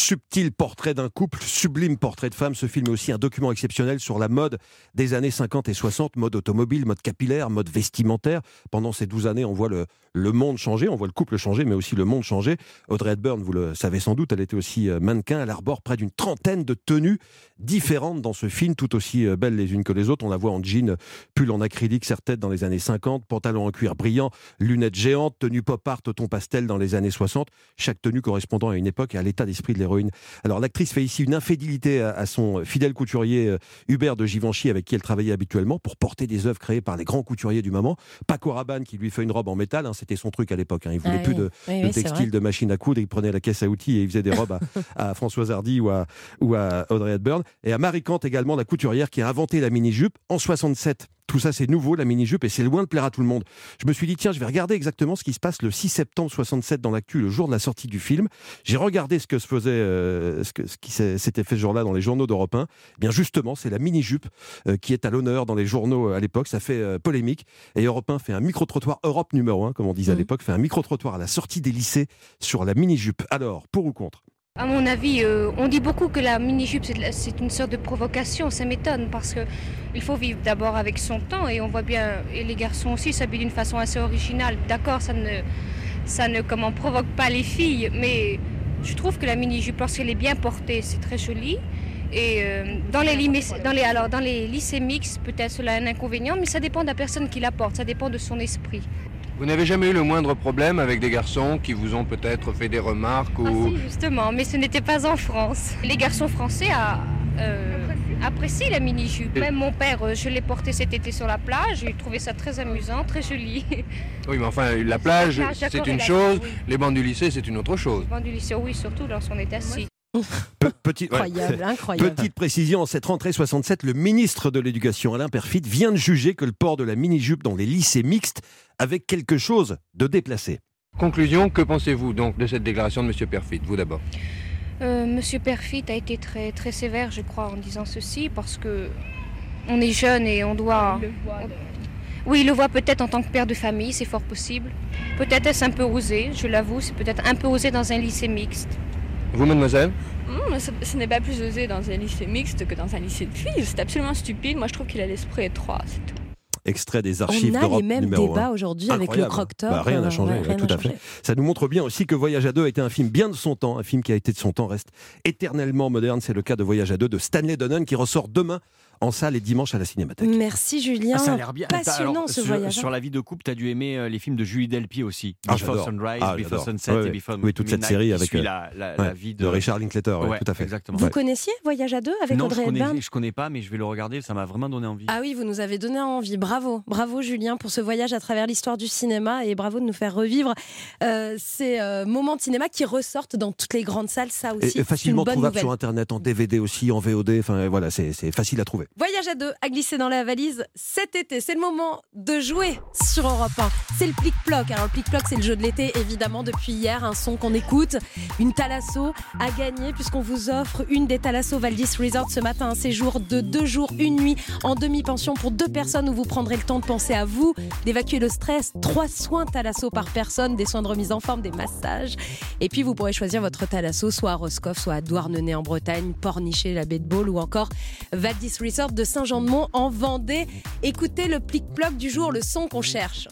Subtil portrait d'un couple, sublime portrait de femme. Ce film est aussi un document exceptionnel sur la mode des années 50 et 60, mode automobile, mode capillaire, mode vestimentaire. Pendant ces 12 années, on voit le, le monde changer, on voit le couple changer, mais aussi le monde changer. Audrey Hepburn, vous le savez sans doute, elle était aussi euh, mannequin. Elle arbore près d'une trentaine de tenues différentes dans ce film, tout aussi euh, belles les unes que les autres. On la voit en jean, pull en acrylique, serre-tête dans les années 50, pantalon en cuir brillant, lunettes géantes, tenue pop art ton pastel dans les années 60. Chaque tenue correspondant à une époque et à l'état d'esprit de l'héroïne. Alors l'actrice fait ici une infidélité à, à son fidèle couturier euh, Hubert de Givenchy avec qui elle travaillait habituellement pour porter des œuvres créées par les grands couturiers du moment. Paco Rabanne qui lui fait une robe en métal, hein, c'était son truc à l'époque. hein. Il voulait Ah plus de, Oui, de oui, textile, de machine à coudre. Il prenait la caisse à outils et il faisait des robes à, [LAUGHS] à Françoise Hardy ou à, ou à Audrey Hepburn. Et à Marie Kant également, la couturière qui a inventé la mini-jupe en 67. Tout ça, c'est nouveau, la mini-jupe, et c'est loin de plaire à tout le monde. Je me suis dit, tiens, je vais regarder exactement ce qui se passe le 6 septembre 67 dans l'actu, le jour de la sortie du film. J'ai regardé ce que se faisait, euh, ce, que- ce qui s'était fait ce jour-là dans les journaux d'Europe 1. Eh bien, justement, c'est la mini-jupe euh, qui est à l'honneur dans les journaux euh, à l'époque. Ça fait euh, polémique. Et Europe 1 fait un micro-trottoir Europe numéro 1, comme on disait à l'époque, fait un micro-trottoir à la sortie des lycées sur la mini-jupe. Alors, pour ou contre? À mon avis, euh, on dit beaucoup que la mini-jupe, c'est une sorte de provocation. Ça m'étonne parce que il faut vivre d'abord avec son temps et on voit bien, et les garçons aussi s'habillent d'une façon assez originale. D'accord, ça ne, comment, provoque pas les filles, mais je trouve que la mini-jupe, lorsqu'elle est bien portée, c'est très joli. Et euh, dans, les dans, alors, dans les lycées mixtes, peut-être cela a un inconvénient, mais ça dépend de la personne qui la porte, ça dépend de son esprit. Vous n'avez jamais eu le moindre problème avec des garçons qui vous ont peut-être fait des remarques Ah ou... si, justement, mais ce n'était pas en France. Les garçons français a- euh, apprécient la mini-jupe. Même mon père, euh, je l'ai porté cet été sur la plage, j'ai trouvé ça très amusant, très joli. Oui, mais enfin, la plage, La plage, c'est une chose, oui. les bancs du lycée, c'est une autre chose. Bon, du lycée, oui, surtout lorsqu'on est assis. Petit- Incroyable, incroyable. Petite précision, en cette rentrée 67, le ministre de l'Éducation, Alain Perfit, vient de juger que le port de la mini-jupe dans les lycées mixtes avait quelque chose de déplacé. Conclusion, que pensez-vous donc de cette déclaration de M. Perfit Vous d'abord? Euh, Monsieur Perfit a été très, très sévère, je crois, en disant ceci, parce que on est jeune et on doit. Oui, il le voit peut-être en tant que père de famille, c'est fort possible. Peut-être est-ce un peu osé, je l'avoue, c'est peut-être un peu osé dans un lycée mixte. Vous, mademoiselle Hum, ce, ce n'est pas plus osé dans un lycée mixte que dans un lycée de filles. C'est absolument stupide. Moi, je trouve qu'il a l'esprit étroit, c'est tout. Extrait des archives On a d'Europe les mêmes débats aujourd'hui avec le. Croque-Top. Bah, rien Euh, n'a changé, ouais, ouais, rien tout à fait. changé. Ça nous montre bien aussi que Voyage à deux a été un film bien de son temps, un film qui a été de son temps, reste éternellement moderne. C'est le cas de Voyage à deux de Stanley Donen qui ressort demain en salle et dimanche à la Cinémathèque. Merci Julien. Ah, ça a l'air bien. Passionnant alors, ce sur, voyage. hein. Sur la vie de couple, tu as dû aimer euh, les films de Julie Delpy aussi. Ah, Before j'adore. Sunrise, Ah, Before j'adore. Sunset Ouais, et. Before Oui, toute cette série avec, euh, la, la- ouais, la vie de de, Richard Linklater, ouais, tout à fait. Exactement. Vous connaissiez Voyage à deux avec non, Audrey Hepburn je connais pas, mais je vais le regarder. Ça m'a vraiment donné envie. Ah oui, vous nous avez donné envie. Bravo, bravo Julien pour ce voyage à travers l'histoire du cinéma et bravo de nous faire revivre euh, ces euh, moments de cinéma qui ressortent dans toutes les grandes salles. Ça aussi, Et, une facilement bonne trouvable nouvelle. sur Internet, en DVD aussi, en VOD. Enfin, voilà, c'est facile à trouver. Voyage à deux à glisser dans la valise cet été. C'est le moment de jouer sur Europe 1. C'est le plic-ploc. Alors, le plic-ploc, c'est le jeu de l'été, évidemment, depuis hier. Un son qu'on écoute. Une Thalasso à gagner, puisqu'on vous offre une des Thalasso Valdis Resort ce matin. Un séjour de deux jours, une nuit en demi-pension pour deux personnes où vous prendrez le temps de penser à vous, d'évacuer le stress. Trois soins Thalasso par personne, des soins de remise en forme, des massages. Et puis, vous pourrez choisir votre Thalasso soit à Roscoff, soit à Douarnenez en Bretagne, Pornichet, la baie de Baule ou encore Valdis Resort de Saint-Jean-de-Mont en Vendée. Écoutez le plic-ploc du jour, le son qu'on cherche.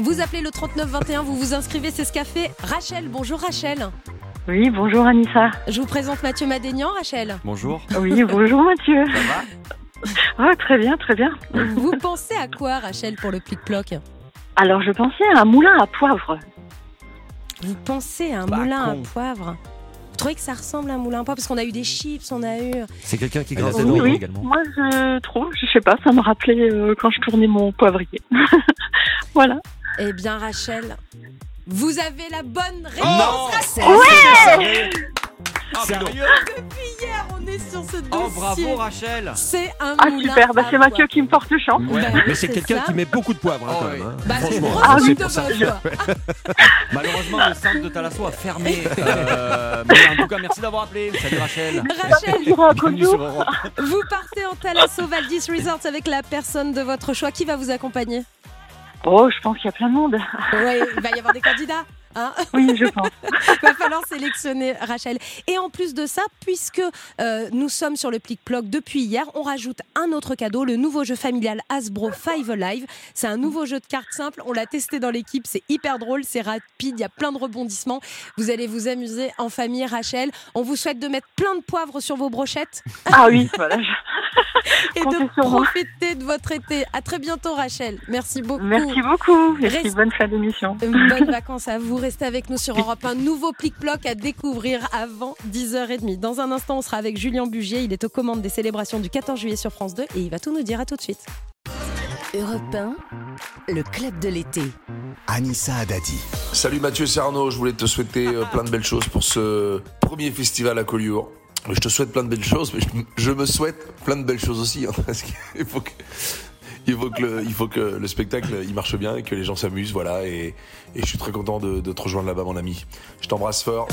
Vous appelez le 3921, vous vous inscrivez, c'est ce qu'a fait Rachel. Bonjour Rachel. Oui, bonjour Anissa. Je vous présente Mathieu Madénian, Rachel. Bonjour. Oui, bonjour Mathieu. Ça va Ah, [LAUGHS] très bien, très bien. Vous pensez à quoi Rachel pour le plic-ploc Alors, je pensais à un moulin à poivre. Vous pensez à un Bah, moulin con. à poivre? Vous trouvez que ça ressemble à un moulin à poivre Parce qu'on a eu des chips, on a eu... C'est quelqu'un qui dents dents oui, également. moi je trouve, je sais pas, ça me rappelait euh, quand je tournais mon poivrier. [LAUGHS] voilà. Eh bien Rachel, vous avez la bonne réponse Non Rachel Ouais Sérieux Depuis hier, on est sur ce dossier. Oh, bravo Rachel C'est un Ah moulin super, bah, à c'est Mathieu poivre. qui me porte chance. Ouais. Bah, Mais c'est quelqu'un ça. qui met beaucoup de poivre, hein, Oh, quand oui. même. hein. Bah, c'est une Franchement, grosse Ah c'est oui. pour ça. quoi. [LAUGHS] Malheureusement, le centre de Thalasso a fermé. [LAUGHS] Euh, mais en tout cas, merci d'avoir appelé. Salut Rachel. Rachel, à Bienvenue Europe. vous partez en Thalasso Valdis Resorts avec la personne de votre choix. Qui va vous accompagner? Oh, je pense qu'il y a plein de monde. Ouais, il va y avoir des candidats. Hein Oui, je pense. Il [LAUGHS] va falloir sélectionner Rachel. Et en plus de ça, puisque euh, nous sommes sur le plic-ploc depuis hier, on rajoute un autre cadeau, le nouveau jeu familial Hasbro Five Alive. C'est un nouveau jeu de cartes simple. On l'a testé dans l'équipe. C'est hyper drôle, c'est rapide, il y a plein de rebondissements. Vous allez vous amuser en famille, Rachel. On vous souhaite de mettre plein de poivre sur vos brochettes Ah oui, voilà. je- [LAUGHS] et de profiter de votre été. À très bientôt, Rachel. Merci beaucoup. Merci beaucoup. Reste- puis bonne fin d'émission. Bonnes vacances à vous. Restez avec nous sur Europe. Un nouveau plic-ploc à découvrir avant 10h30. Dans un instant, on sera avec Julien Bugier. Il est aux commandes des célébrations du 14 juillet sur France 2 et il va tout nous dire. À tout de suite. Europe 1, le club de l'été. Anissa Adadi. Salut Mathieu Serno, je voulais te souhaiter euh, plein de belles choses pour ce premier festival à Collioure. Je te souhaite plein de belles choses, mais je, je me souhaite plein de belles choses aussi. hein, [LAUGHS] parce qu'il faut que, il faut que, le, il faut que le spectacle il marche bien et que les gens s'amusent, voilà. Et, et je suis très content de, de te rejoindre là-bas, mon ami. Je t'embrasse fort.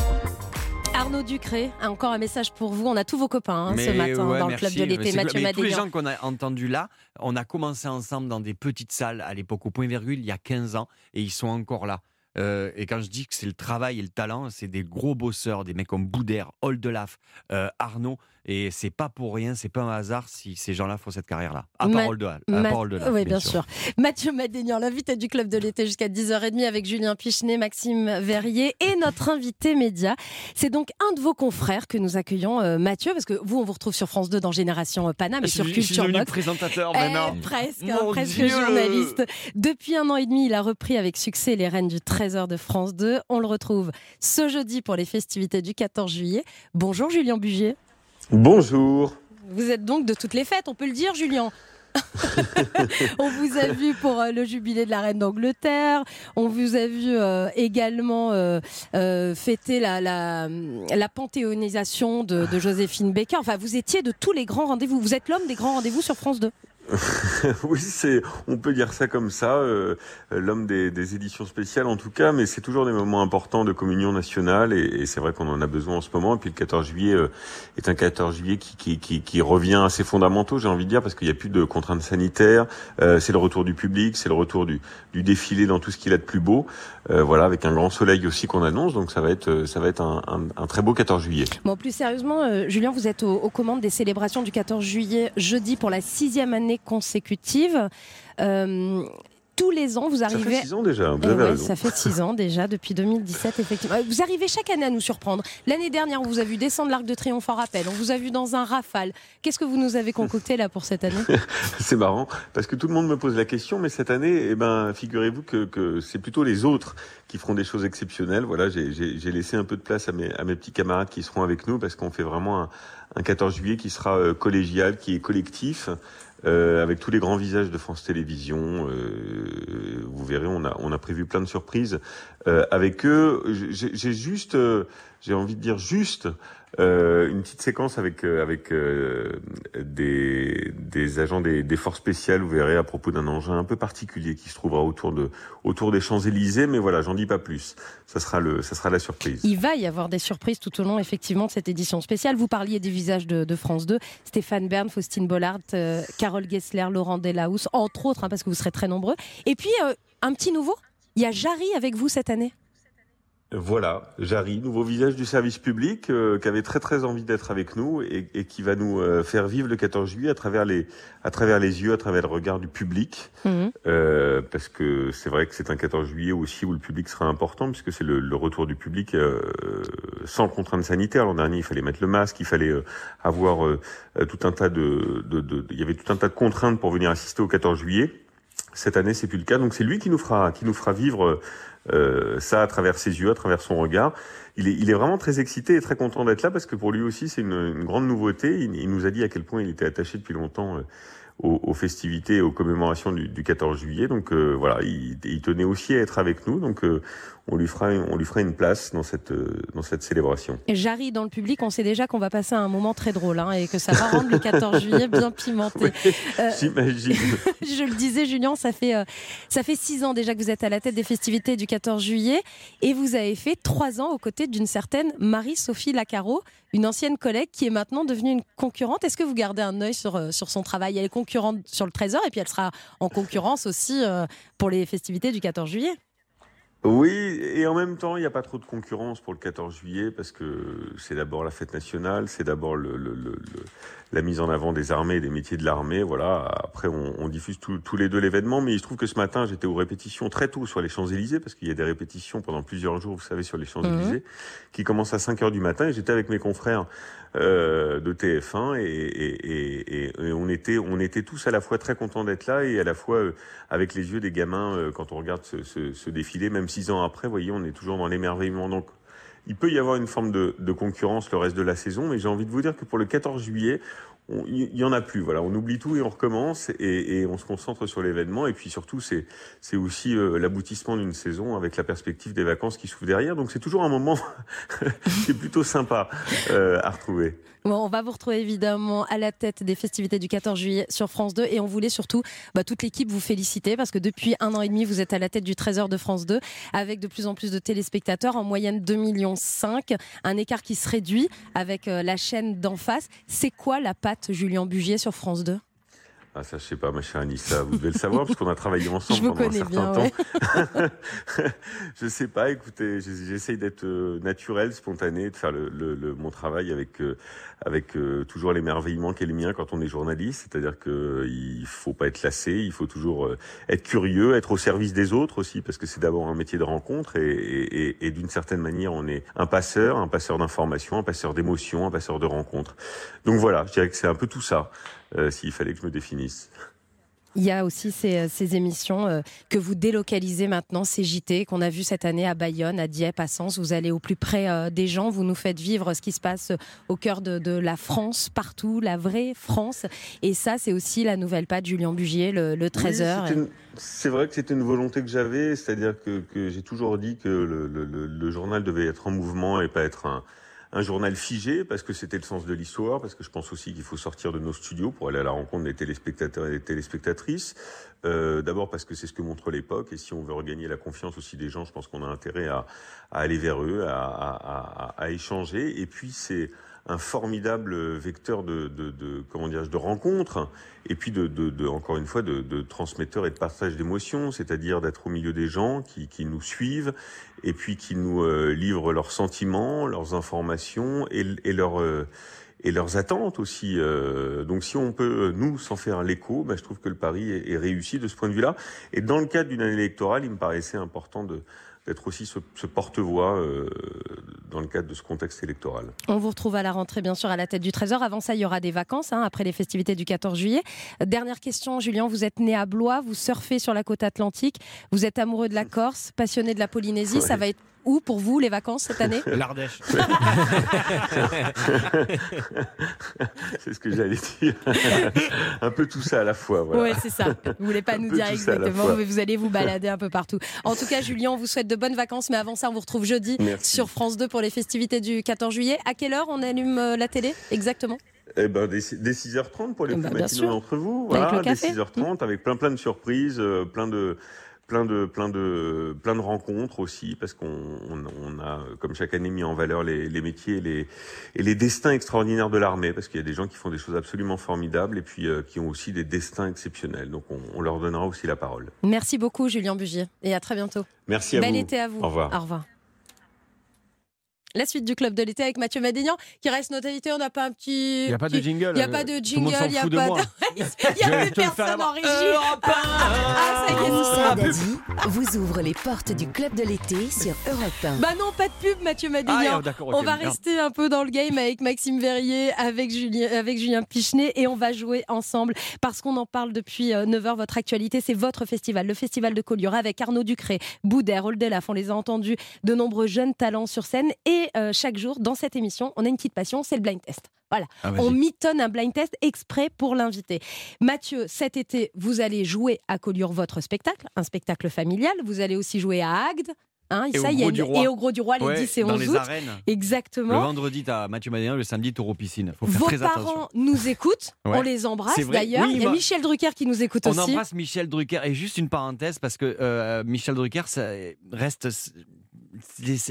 Arnaud Ducré, encore un message pour vous. On a tous vos copains hein, ce matin ouais, dans le club de l'été. C'est Mathieu Tous les gens qu'on a entendus là, on a commencé ensemble dans des petites salles à l'époque au point virgule il y a 15 ans et ils sont encore là. Euh, et quand je dis que c'est le travail et le talent, c'est des gros bosseurs, des mecs comme Boudère, Oldelaf, euh, Arnaud. Et c'est pas pour rien, c'est pas un hasard si ces gens-là font cette carrière-là. À Oldelaf. à Ma- part Oldelaf, oui, bien sûr. Mathieu Madénian, l'invité du club de l'été jusqu'à 10h30 avec Julien Pichenet, Maxime Verrier et [LAUGHS] notre invité média. C'est donc un de vos confrères que nous accueillons, euh, Mathieu, parce que vous, on vous retrouve sur France 2 dans Génération euh, Paname et sur suis- je suis Culture devenu présentateur Eh, maintenant. presque, hein, presque Dieu. journaliste. Depuis un an et demi, il a repris avec succès les Reines du Trésor de France 2. On le retrouve ce jeudi pour les festivités du 14 juillet. Bonjour Julien Bugier. Bonjour. Vous êtes donc de toutes les fêtes, on peut le dire, Julien. [LAUGHS] on vous a vu pour euh, le jubilé de la reine d'Angleterre. On vous a vu euh, également euh, euh, fêter la, la, la panthéonisation de, de Joséphine Baker. Enfin, vous étiez de tous les grands rendez-vous. Vous êtes l'homme des grands rendez-vous sur France 2. [LAUGHS] oui, c'est, on peut dire ça comme ça, euh, l'homme des, des, éditions spéciales en tout cas, mais c'est toujours des moments importants de communion nationale et, et c'est vrai qu'on en a besoin en ce moment. Et puis le 14 juillet euh, est un 14 juillet qui, qui, qui, qui revient à ses fondamentaux, j'ai envie de dire, parce qu'il n'y a plus de contraintes sanitaires. Euh, c'est le retour du public, c'est le retour du, du défilé dans tout ce qu'il a de plus beau. Euh, voilà, avec un grand soleil aussi qu'on annonce, donc ça va être, ça va être un, un, un très beau 14 juillet. Bon, plus sérieusement, Julien, vous êtes aux commandes des célébrations du 14 juillet jeudi pour la sixième année consécutive. Euh, tous les ans, vous arrivez. Ça fait six ans déjà, vous avez ouais, raison. Ça fait six ans déjà, depuis 2017, effectivement. Vous arrivez chaque année à nous surprendre. L'année dernière, on vous a vu descendre l'Arc de Triomphe en rappel. On vous a vu dans un rafale. Qu'est-ce que vous nous avez concocté là pour cette année? [LAUGHS] C'est marrant, parce que tout le monde me pose la question, mais cette année, eh ben, figurez-vous que, que c'est plutôt les autres qui feront des choses exceptionnelles. Voilà, j'ai laissé un peu de place à mes, à mes petits camarades qui seront avec nous, parce qu'on fait vraiment un, un 14 juillet qui sera euh, collégial, qui est collectif. Euh, avec tous les grands visages de France Télévisions. Euh, vous verrez, on a, prévu plein de surprises euh, avec eux. J'ai juste, j'ai envie de dire juste, euh, une petite séquence avec avec des, des agents des, forces spéciales. Vous verrez à propos d'un engin un peu particulier qui se trouvera autour de autour des Champs Élysées. Mais voilà, j'en dis pas plus. Ça sera le, ça sera la surprise. Il va y avoir des surprises tout au long effectivement de cette édition spéciale. Vous parliez des visages de, France 2, Stéphane Bern, Faustine Bollard, euh, Carole Gessler, Laurent Delahousse, entre autres, hein, parce que vous serez très nombreux. Et puis euh, un petit nouveau. Il y a Jarry avec vous cette année. Voilà, Jarry, nouveau visage du service public, euh, qui avait très très envie d'être avec nous et, et qui va nous euh, faire vivre le 14 juillet à travers les à travers les yeux, à travers le regard du public, mmh. euh, parce que c'est vrai que c'est un 14 juillet aussi où le public sera important puisque c'est le, le, retour du public sans contrainte sanitaire. L'an dernier, il fallait mettre le masque, il fallait avoir tout un tas de, de, de, il y avait tout un tas de contraintes pour venir assister au 14 juillet. Cette année, c'est plus le cas, donc c'est lui qui nous fera qui nous fera vivre euh, ça à travers ses yeux, à travers son regard. Il est, il est vraiment très excité et très content d'être là parce que pour lui aussi c'est une, une, grande nouveauté. Il, il, nous a dit à quel point il était attaché depuis longtemps euh, aux, aux, festivités et aux commémorations du, du 14 juillet. Donc euh, voilà, il, il, tenait aussi à être avec nous. Donc euh, on lui fera, on lui fera une place dans cette, dans cette célébration. Et Jarry dans le public, on sait déjà qu'on va passer un moment très drôle hein, et que ça va rendre le 14 [LAUGHS] juillet bien pimenté. Oui, J'imagine. [LAUGHS] je le disais, Julien, ça fait euh, ça fait six ans déjà que vous êtes à la tête des festivités du 14 juillet et vous avez fait trois ans aux côtés d'une certaine Marie-Sophie Lacaro, une ancienne collègue qui est maintenant devenue une concurrente. Est-ce que vous gardez un œil sur sur son travail? Elle est concurrente sur le Trésor et puis elle sera en concurrence aussi euh, pour les festivités du 14 juillet. Oui, et en même temps, il n'y a pas trop de concurrence pour le 14 juillet parce que c'est d'abord la fête nationale, c'est d'abord le, le, le, la mise en avant des armées et des métiers de l'armée. Voilà. Après, on, on diffuse tous les deux l'événement, mais il se trouve que ce matin, j'étais aux répétitions très tôt sur les Champs-Élysées parce qu'il y a des répétitions pendant plusieurs jours, vous savez, sur les Champs-Élysées, mmh. qui commencent à 5 heures du matin. Et j'étais avec mes confrères euh, de TF1 et, et, et, et, on était on était tous à la fois très contents d'être là et à la fois euh, avec les yeux des gamins euh, quand on regarde ce, ce, ce, défilé même six ans après vous voyez on est toujours dans l'émerveillement donc il peut y avoir une forme de, concurrence le reste de la saison mais j'ai envie de vous dire que pour le 14 juillet il y en a plus. Voilà, on oublie tout et on recommence et, on se concentre sur l'événement. Et puis surtout, c'est c'est aussi euh, l'aboutissement d'une saison avec la perspective des vacances qui s'ouvrent derrière. Donc c'est toujours un moment [LAUGHS] qui est plutôt sympa euh, à retrouver. Bon, on va vous retrouver évidemment à la tête des festivités du 14 juillet sur France 2 et on voulait surtout bah, toute l'équipe vous féliciter parce que depuis un an et demi vous êtes à la tête du Trésor de France 2 avec de plus en plus de téléspectateurs, en moyenne 2 millions 5, un écart qui se réduit avec euh, la chaîne d'en face. C'est quoi la patte Julien Bugier sur France 2 ah ça je sais pas ma chère Anissa, vous devez le savoir parce qu'on a travaillé [LAUGHS] ensemble pendant un certain bien, temps. Ouais. [LAUGHS] je sais pas, écoutez, j'essaye d'être naturel, spontané, de faire le, le, le mon travail avec euh, avec euh, toujours l'émerveillement qui est le mien quand on est journaliste, c'est-à-dire que il faut pas être lassé, il faut toujours euh, être curieux, être au service des autres aussi parce que c'est d'abord un métier de rencontre et, et, et d'une certaine manière on est un passeur, un passeur d'informations, un passeur d'émotions, un passeur de rencontres. Donc voilà, je dirais que c'est un peu tout ça. Euh, s'il fallait que je me définisse. Il y a aussi ces, ces émissions euh, que vous délocalisez maintenant, ces JT qu'on a vu cette année à Bayonne, à Dieppe, à Sens. Vous allez au plus près euh, des gens, vous nous faites vivre ce qui se passe au cœur de, de la France, partout, la vraie France. Et ça, c'est aussi la nouvelle patte Julien Bugier, le, le Trésor. Oui, c'est vrai que c'était une volonté que j'avais, c'est-à-dire que, que j'ai toujours dit que le, le, le, journal devait être en mouvement et pas être un, un journal figé parce que c'était le sens de l'histoire, parce que je pense aussi qu'il faut sortir de nos studios pour aller à la rencontre des téléspectateurs et des téléspectatrices. Euh, D'abord parce que c'est ce que montre l'époque et si on veut regagner la confiance aussi des gens, je pense qu'on a intérêt à, aller vers eux, à, à échanger. Et puis c'est un formidable vecteur de, de, de comment dirais de rencontres et puis de, de, de encore une fois de, de transmetteurs et de partage d'émotions, c'est-à-dire d'être au milieu des gens qui, qui nous suivent et puis qui nous euh, livrent leurs sentiments, leurs informations et, et leurs euh, et leurs attentes aussi. Euh, donc si on peut, nous, s'en faire l'écho, ben, je trouve que le pari est réussi de ce point de vue-là. Et dans le cadre d'une année électorale, il me paraissait important de d'être aussi ce, ce porte-voix euh, dans le cadre de ce contexte électoral. On vous retrouve à la rentrée, bien sûr, à la tête du Trésor. Avant ça, il y aura des vacances, hein, après les festivités du 14 juillet. Dernière question, Julien, vous êtes né à Blois, vous surfez sur la côte atlantique, vous êtes amoureux de la Corse, passionné de la Polynésie. Ouais. Ça va être où pour vous les vacances cette année [LAUGHS] L'Ardèche. [LAUGHS] c'est ce que j'allais dire. un peu tout ça à la fois. Voilà. Oui, c'est ça. Vous voulez pas Un nous dire exactement, mais vous allez vous balader un peu partout. En tout cas, Julien, on vous souhaite de bonnes vacances, mais avant ça, on vous retrouve jeudi Merci. sur France 2 pour les festivités du 14 juillet. À quelle heure on allume euh, la télé exactement? Eh ben, dès, dès 6h30 pour les plus bien matinaux d'entre vous. Avec Voilà, le dès café. 6h30 avec plein plein de surprises, euh, plein de plein de plein de plein de rencontres aussi parce qu'on on, on a comme chaque année mis en valeur les, les métiers et les et les destins extraordinaires de l'armée parce qu'il y a des gens qui font des choses absolument formidables et puis euh, qui ont aussi des destins exceptionnels. Donc on, on leur donnera aussi la parole. Merci beaucoup, Julien Bugier, et à très bientôt. Merci à Bel vous. été à vous. Au revoir. Au revoir. La suite du club de l'été avec Mathieu Madénian, qui reste notre invité. On n'a pas un petit. Il n'y a pas de jingle. Il n'y a pas de Tout le jingle. Il n'y a de pas de. Il y a plus [LAUGHS] [LAUGHS] personne en régie. Ah, ah, ça y est, vous ouvre les portes du club de l'été sur Europe 1. Bah non, pas de pub, Mathieu Madénian. Ah, ok, on va rester un peu dans le game avec Maxime Verrier, avec Julien, avec Julien Pichenet, et on va jouer ensemble parce qu'on en parle depuis 9h. Votre actualité, c'est votre festival, le festival de Collioure, avec Arnaud Ducré, Boudère, Oldelaf. On les a entendus, de nombreux jeunes talents sur scène. Et euh, chaque jour, dans cette émission, on a une petite passion, c'est le blind test. Voilà, Ah, on mitonne un blind test exprès pour l'inviter. Mathieu, cet été, vous allez jouer à Collioure votre spectacle, un spectacle familial. Vous allez aussi jouer à Agde. Hein, Et ça, au il y a une- et au Gros du Roi les Ouais, 10 et dans 11 les août. arènes. Exactement. Le vendredi, t'as Mathieu Madénian, le samedi, Taureau Piscine. Faut faire Vos très parents attention. nous écoutent, [LAUGHS] Ouais. on les embrasse d'ailleurs. Oui, il y a bah- Michel Drucker qui nous écoute On aussi. embrasse Michel Drucker. Et juste une parenthèse, parce que euh, Michel Drucker, ça reste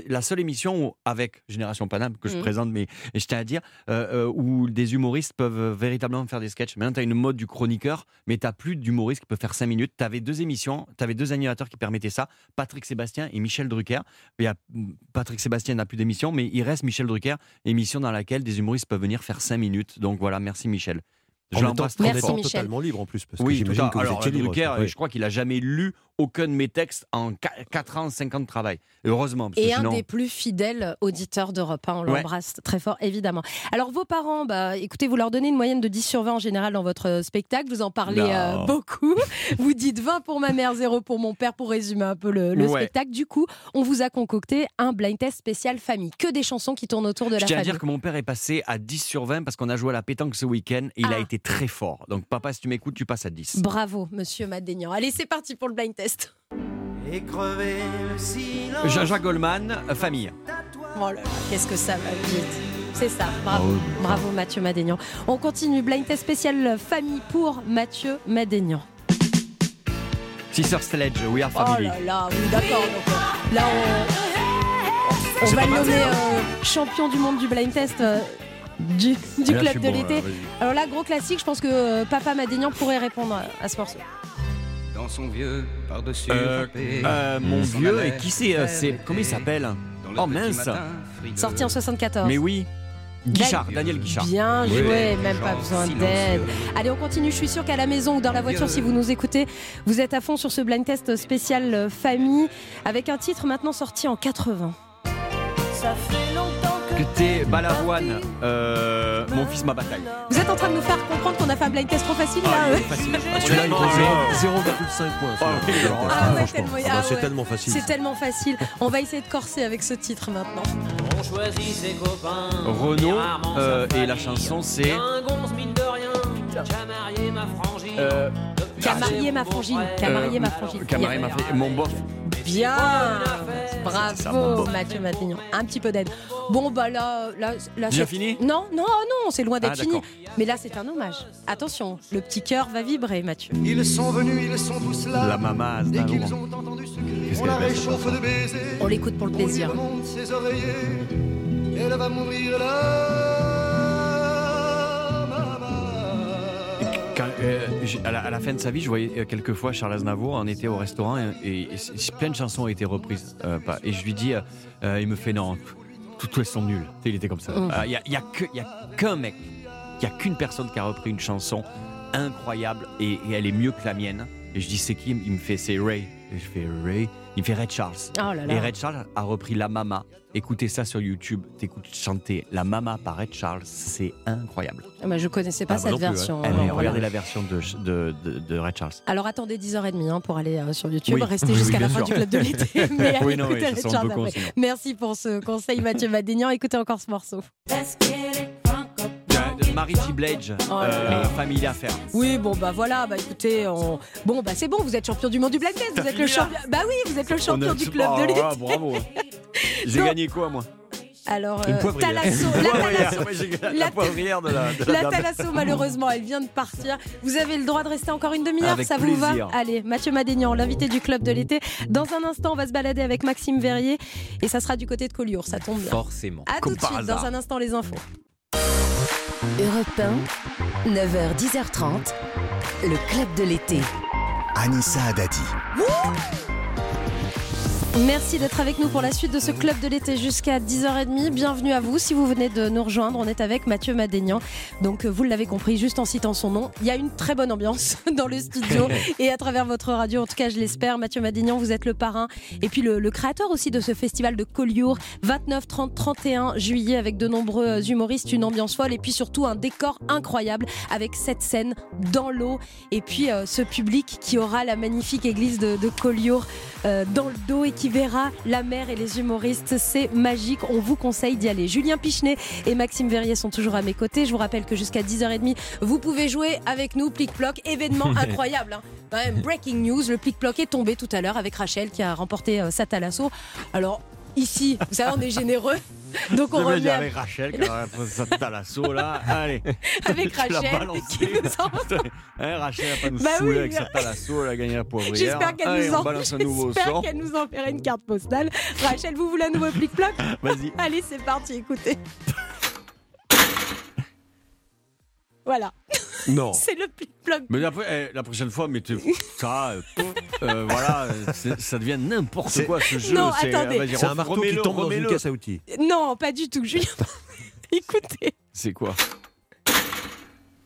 la seule émission où, avec Génération Paname, que je Mhm. présente, mais je tiens à dire, euh, euh, où des humoristes peuvent véritablement faire des sketchs. Maintenant, tu as une mode du chroniqueur, mais tu plus d'humoriste qui peut faire 5 minutes. Tu avais deux émissions, tu avais deux animateurs qui permettaient ça, Patrick Sébastien et Michel Drucker. Il y a, Patrick Sébastien n'a plus d'émission, mais il reste Michel Drucker, émission dans laquelle des humoristes peuvent venir faire 5 minutes. Donc voilà, merci Michel. Je l'embrasse très fort. totalement libre en plus, parce que Oui, j'imagine tout à- que vous alors, étiez libre. Drucker, Oui. je crois qu'il a jamais lu aucun de mes textes en 4 ans, 5 ans de travail. Heureusement, parce Et que un des plus fidèles auditeurs d'Europe 1, on Ouais. l'embrasse très fort, évidemment. Alors, vos parents, bah, écoutez, vous leur donnez une moyenne de 10 sur 20 en général dans votre euh, spectacle. Vous en parlez euh, beaucoup. [LAUGHS] vous dites 20 pour ma mère, 0 pour mon père, pour résumer un peu le, le Ouais. spectacle. Du coup, on vous a concocté un blind test spécial famille. Que des chansons qui tournent autour de Je la tiens à famille. dire que mon père est passé à 10 sur 20 parce qu'on a joué à la pétanque ce week-end et il a Ah. été très fort. Donc, papa, si tu m'écoutes, tu passes à 10. Bravo, monsieur Madénian. Allez, c'est parti pour le blind test. Et crever le silence. Jaja Goldman, euh, famille. Oh là là, qu'est-ce que ça va vite. C'est ça, bravo. Ah oui, bravo Mathieu Madénian. On continue, blind test spécial famille pour Mathieu Madénian. Sister Sledge, We Are Oh Family. là là, oui d'accord. Donc, euh, là, on, on va le nommer ça. euh, champion du monde du blind test. euh, du, du Là, je club de bon, l'été. là, vas-y. Alors là, gros classique, je pense que euh, Papa Madénian pourrait répondre à, à ce morceau. Dans son vieux par-dessus Euh, euh, mon vieux, et qui c'est euh, c'est Comment il s'appelle Dans le Oh mince. Sorti en 74. Mais oui Guichard, Daniel Guichard. Bien Oui. joué, même pas besoin d'aide. Allez, on continue. Je suis sûre qu'à la maison ou dans la voiture, si vous nous écoutez, vous êtes à fond sur ce blind test spécial euh, famille avec un titre maintenant sorti en 80. Ça fait longtemps T'es Balavoine, euh, mon fils, ma bataille. Vous êtes en train de nous faire comprendre qu'on a fait un blind test trop facile là euh il est facile. Celui-là, il Honnêtement, vaut 0,5 points. Ah, oui, Ah Ah, ouais, franchement. tellement- C'est tellement facile. C'est tellement facile. On va essayer de corser avec ce titre maintenant. On choisit ses copains. Renaud, euh, et la chanson c'est. Un gonze mine de rien, qui a marié ma frangine. Euh, Qui a marié ma frangine. Qui a marié ma frangine. Marié ma frangine. Mon bof. Bien mon Bravo. Mathieu Matignon. Un petit peu d'aide. Bon bah là, là, là Déjà c'est- fini Non, non, non, c'est loin d'être Ah, fini. Mais là c'est un hommage. Attention, le petit cœur va vibrer Mathieu. Ils sont venus, ils sont tous là. La maman Dès qu'ils ont entendu ce cri, on la réchauffe de baisers. On l'écoute pour le On lui plaisir. remonte ses oreillers. Elle va mourir là. Quand, euh, à, la, à la fin de sa vie, je voyais euh, quelquefois Charles Aznavour, on était au restaurant et, et- et c- plein de chansons ont été reprises. euh, et je lui dis, euh, il me fait non, toutes elles sont nulles. Il était comme ça. Mm. Il n'y a, y a que- y a qu'un mec, il n'y a qu'une personne qui a repris une chanson incroyable et, et elle est mieux que la mienne. Et je dis, c'est qui? Il me fait, c'est Ray. Et je fais Ray? Il fait Red Charles. Oh là là. Et Red Charles a repris La Mama. Écoutez ça sur YouTube. T'écoutes chanter La Mama par Red Charles. C'est incroyable. Ah bah, je connaissais pas Ah, cette non plus, ouais. version. Voilà. regardez la version de, de, de, de Red Charles. Alors attendez 10h30 hein, pour aller euh, sur YouTube, Oui. restez Oui, jusqu'à la fin sûr. du club de l'été. [LAUGHS] Mais Oui, non, con, sinon. Merci pour ce conseil Mathieu Madignan. Écoutez encore ce morceau. De Marie T. Blige, Oh euh, là. Famille d'affaires. Oui, bon bah voilà, bah écoutez, on... bon bah c'est bon, vous êtes champion du monde du black vous êtes le champion. Bah oui, vous êtes le On champion du club Oh, de l'été. ah, bravo. [LAUGHS] J'ai Donc- gagné quoi, moi? Alors, euh. Thalasso, la. Thalasso, j'ai la- la poivrière de la, de la La dame. Thalasso, malheureusement, elle vient de partir. Vous avez le droit de rester encore une demi-heure, ça vous plaisir. va Allez, Mathieu Madénian, l'invité du club de l'été. Dans un instant, on va se balader avec Maxime Verrier et ça sera du côté de Collioure, ça tombe bien. Forcément. À tout de suite, dans un instant, les infos. Europe 1, 9h, 10h30, le club de l'été. Anissa Haddadi. Merci d'être avec nous pour la suite de ce club de l'été jusqu'à 10h30. Bienvenue à vous. Si vous venez de nous rejoindre, on est avec Mathieu Madénian. Donc, euh, vous l'avez compris, juste en citant son nom, il y a une très bonne ambiance [LAUGHS] dans le studio [LAUGHS] et à travers votre radio. En tout cas, je l'espère. Mathieu Madénian, vous êtes le parrain et puis le, le créateur aussi de ce festival de Collioure. 29, 30, 31 juillet avec de nombreux humoristes, une ambiance folle et puis surtout un décor incroyable avec cette scène dans l'eau et puis euh, ce public qui aura la magnifique église de, de Collioure euh, dans le dos et qui verra la mer et les humoristes. C'est magique. On vous conseille d'y aller. Julien Pichenet et Maxime Verrier sont toujours à mes côtés. Je vous rappelle que jusqu'à 10h30, vous pouvez jouer avec nous. Plic-ploc, événement [LAUGHS] incroyable. hein. Quand même, breaking news. Le plic-ploc est tombé tout à l'heure avec Rachel qui a remporté euh, sa Thalasso. Alors, ici, vous savez, on est généreux. [LAUGHS] Donc on à- avec Rachel, quand même, ça l'assaut là. Allez. [LAUGHS] Avec Rachel, qui nous [LAUGHS] Hein, Rachel va pas nous Bah saouler oui. avec sa thalasso, elle a gagné la poivrière. J'espère qu'elle nous, en... j'espère son. qu'elle nous enverra une carte postale. Rachel, vous voulez un nouveau plic-ploc Vas-y. Allez, c'est parti, écoutez. Voilà, Non. c'est le plic-ploc. Mais après, eh, la prochaine fois, mettez ça. euh, euh, voilà, c'est- ça devient n'importe C'est- quoi ce jeu. Non, c'est- attendez. C'est un marteau qui tombe dans une caisse à outils. Non, pas du tout, Julien. [LAUGHS] écoutez, C'est quoi?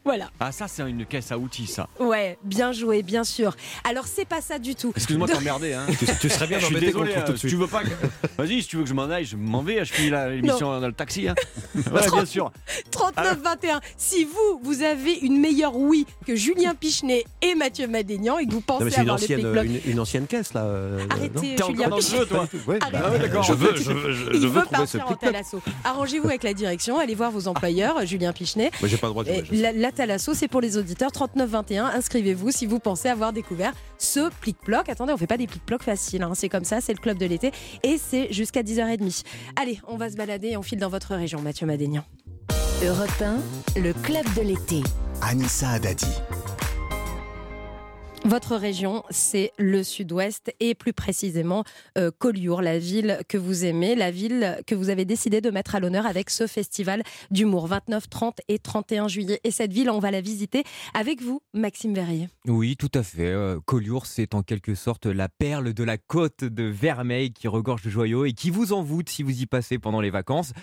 Voilà. Ah, ça, c'est une caisse à outils, ça. Ouais, bien joué, bien sûr. Alors, c'est pas ça du tout. Excuse-moi de t'emmerder. Hein. Tu, tu serais bien le désolé. trouve hein, tout de si tu suite. veux pas. que- Vas-y, si tu veux que je m'en aille, je m'en vais. Je finis la- l'émission dans le taxi. Hein. [LAUGHS] Ouais, bien sûr. 39-21. Si vous, vous avez une meilleure oui que Julien Pichenet et Mathieu Madénian et que vous Non, pensez mais c'est une avoir les ancienne, plic-plocs, une, une ancienne caisse là. euh, Arrêtez, non Julien dans le Pichenet. jeu, toi Ouais, Arrêtez. Ah ouais, d'accord. Je veux, je veux, je, Il je veux trouver ce partir en. Arrangez-vous avec la direction, allez voir vos employeurs, Julien Pichenet. Moi, j'ai pas le droit de Et sais. la, Thalasso, c'est pour les auditeurs 39-21. Inscrivez-vous si vous pensez avoir découvert ce plic-ploc. Attendez, on fait pas des plic-plocs faciles. hein. C'est comme ça, c'est le club de l'été. Et c'est jusqu'à 10h30. Allez, on va se balader et on file dans votre région, Mathieu Madénian. Europe 1, le club de l'été. Anissa Haddadi. Votre région, c'est le sud-ouest et plus précisément euh, Collioure, la ville que vous aimez, la ville que vous avez décidé de mettre à l'honneur avec ce festival d'humour 29, 30 et 31 juillet. Et cette ville, on va la visiter avec vous, Maxime Verrier. Oui, tout à fait. Euh, Collioure, c'est en quelque sorte la perle de la côte de Vermeil qui regorge de joyaux et qui vous envoûte si vous y passez pendant les vacances.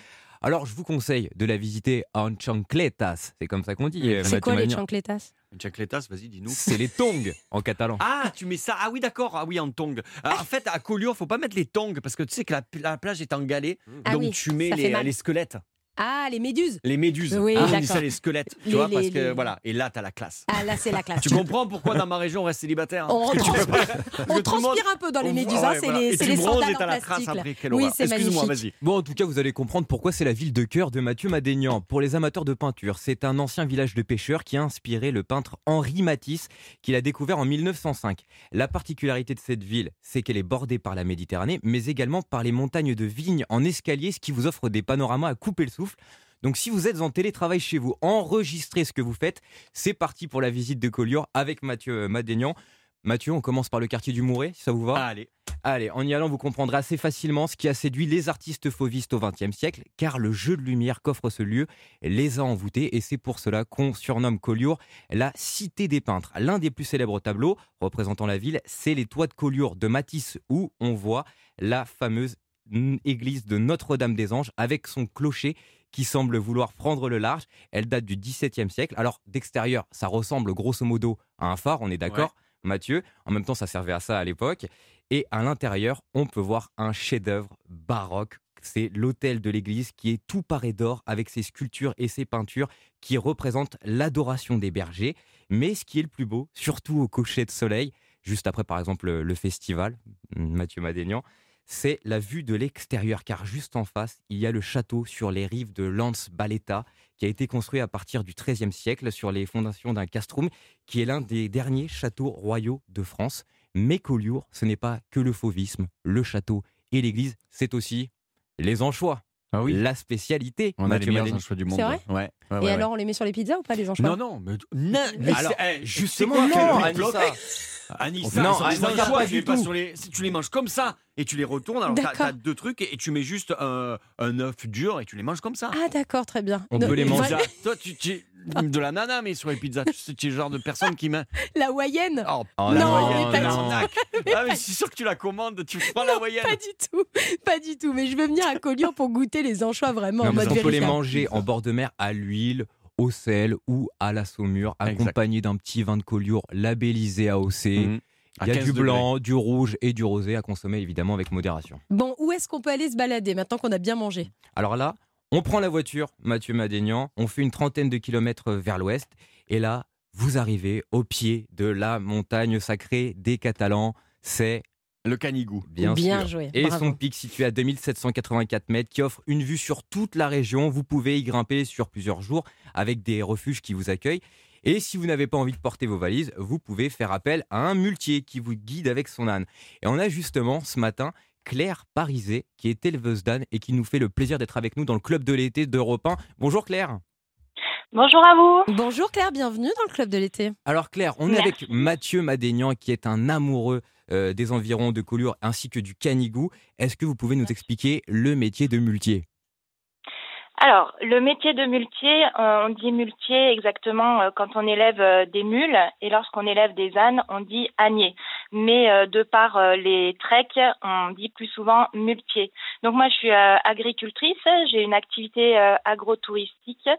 Alors, je vous conseille de la visiter en chancletas. C'est comme ça qu'on dit. euh, C'est quoi les chancletas? Chacletas, vas-y, dis-nous. C'est les tongs en catalan. [LAUGHS] Ah, tu mets ça. Ah oui, d'accord. Ah oui, en tongs. Ah, en fait, à Collioure, faut pas mettre les tongs parce que tu sais que la, la plage est en galets. Ah donc oui, tu mets les, mal. les squelettes. Ah, les méduses. Les méduses. Oui, Ah, on dit ça les squelettes. Tu Les- vois, parce que les- voilà. Et là, t'as la classe. Ah, là, c'est la classe. Tu comprends pourquoi dans ma région on reste célibataire hein On transpire- pas- On monde- un peu dans les Ouais, méduses, hein, c'est voilà. les, les sandales et en t'as la plastique. après, Oui, c'est Excuse-moi, magnifique. vas-y. Bon, en tout cas, vous allez comprendre pourquoi c'est la ville de cœur de Mathieu Madénian. Pour les amateurs de peinture, c'est un ancien village de pêcheurs qui a inspiré le peintre Henri Matisse, qu'il a découvert en 1905. La particularité de cette ville, c'est qu'elle est bordée par la Méditerranée, mais également par les montagnes de vignes en escalier, ce qui vous offre des panoramas à couper le souffle. Donc si vous êtes en télétravail chez vous, enregistrez ce que vous faites. C'est parti pour la visite de Collioure avec Mathieu Madénian. Mathieu, on commence par le quartier du Mouret, si ça vous va? Allez. Allez, en y allant, vous comprendrez assez facilement ce qui a séduit les artistes fauvistes au XXe siècle, car le jeu de lumière qu'offre ce lieu les a envoûtés, et c'est pour cela qu'on surnomme Collioure la cité des peintres. L'un des plus célèbres tableaux représentant la ville, c'est les toits de Collioure de Matisse, où on voit la fameuse église de Notre-Dame-des-Anges avec son clocher qui semble vouloir prendre le large. Elle date du XVIIe siècle. Alors, d'extérieur, ça ressemble grosso modo à un phare, on est d'accord Mathieu. En même temps, ça servait à ça à l'époque. Et à l'intérieur, on peut voir un chef-d'œuvre baroque. C'est l'hôtel de l'église qui est tout paré d'or avec ses sculptures et ses peintures qui représentent l'adoration des bergers. Mais ce qui est le plus beau, surtout au cocher de soleil, juste après par exemple le, le festival, Mathieu Madénian, c'est la vue de l'extérieur, car juste en face, il y a le château sur les rives de Lance Baletta, qui a été construit à partir du XIIIe siècle sur les fondations d'un castrum, qui est l'un des derniers châteaux royaux de France. Mais Collioure, ce n'est pas que le fauvisme, le château et l'église, c'est aussi les anchois. La spécialité. On a les meilleurs anchois du monde. C'est vrai Ouais. ouais, Et ouais, alors, on les met sur les pizzas ou pas, les anchois? Non, non, mais, non, mais Alors, c'est- eh, justement, non, Anissa, Non, anchois, pas tu du les pas tout. sur les, si tu les manges comme ça et tu les retournes, alors t'as as deux trucs et, et tu mets juste un, un œuf dur et tu les manges comme ça. Ah, d'accord, très bien. On Non, peut les manger. [LAUGHS] Toi, tu, tu- de la nana, mais sur les pizzas, tu es le genre de personne qui met. La Hawaïenne Oh, Oh, la Non, mais pas quelle du-. Ah, mais c'est sûr que tu la commandes, tu prends la moyenne. Pas du tout, pas du tout. Mais je veux venir à Collioure pour goûter les anchois vraiment en Non, mode on peut les manger en bord de mer à l'huile, au sel ou à la saumure, accompagné d'un petit vin de Collioure labellisé AOC. À Il y a 15 du degrés. blanc, du rouge et du rosé à consommer évidemment avec modération. Bon, où est-ce qu'on peut aller se balader maintenant qu'on a bien mangé? Alors là, on prend la voiture, Mathieu Madénian, on fait une trentaine de kilomètres vers l'ouest, et là, vous arrivez au pied de la montagne sacrée des Catalans, c'est Le canigou. bien, Bien sûr. joué, Et bravo. son pic situé à 2784 mètres qui offre une vue sur toute la région. Vous pouvez y grimper sur plusieurs jours avec des refuges qui vous accueillent. Et si vous n'avez pas envie de porter vos valises, vous pouvez faire appel à un muletier qui vous guide avec son âne. Et on a justement ce matin Claire Parisé qui est éleveuse d'âne et qui nous fait le plaisir d'être avec nous dans le club de l'été d'Europe 1. Bonjour Claire. Bonjour à vous. Bonjour Claire, bienvenue dans le club de l'été. Alors Claire, on est avec Mathieu Madénian qui est un amoureux euh, des environs de Collioure ainsi que du Canigou. Est-ce que vous pouvez nous expliquer le métier de muletier? Alors, le métier de muletier, on dit muletier exactement euh, quand on élève euh, des mules et lorsqu'on élève des ânes, on dit ânier. Mais euh, de par les treks, on dit plus souvent muletier. Donc moi, je suis agricultrice, j'ai une activité agrotouristique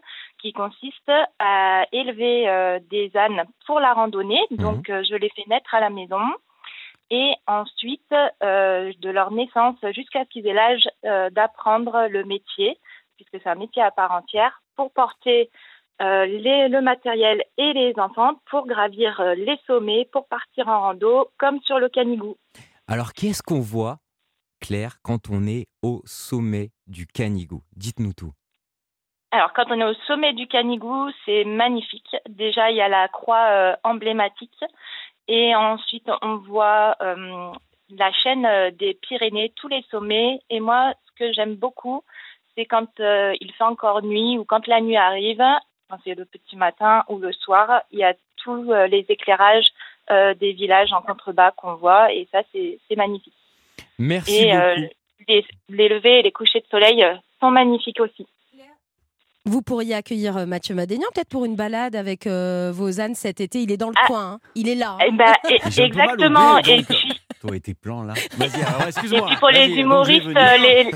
qui consiste à élever des ânes pour la randonnée. Donc, euh, je les fais naître à la maison. Et ensuite, euh, de leur naissance jusqu'à ce qu'ils aient l'âge euh, d'apprendre le métier, puisque c'est un métier à part entière, pour porter euh, les- le matériel et les enfants pour gravir euh, les sommets, pour partir en rando, comme sur le Canigou. Alors qu'est-ce qu'on voit, Claire, quand on est au sommet du Canigou? Dites-nous tout. Alors, quand on est au sommet du Canigou, c'est magnifique. Déjà, il y a la croix euh, emblématique. Et ensuite, on voit la chaîne des Pyrénées, tous les sommets. Et moi, ce que j'aime beaucoup, c'est quand euh, il fait encore nuit ou quand la nuit arrive, quand c'est le petit matin ou le soir, il y a tous euh, les éclairages euh, des villages en contrebas qu'on voit. Et ça, c'est c'est magnifique. Merci et euh, beaucoup. les, les levées et les couchers de soleil euh, sont magnifiques aussi. Vous pourriez accueillir Mathieu Madénian peut-être pour une balade avec euh, vos ânes cet été. Il est dans le coin, hein. il est là. hein. [LAUGHS] Eh ben, et- peu mal au exactement. Et puis, Toi et tes plans là. Vas-y, alors et excuse-moi. puis pour les humoristes, les,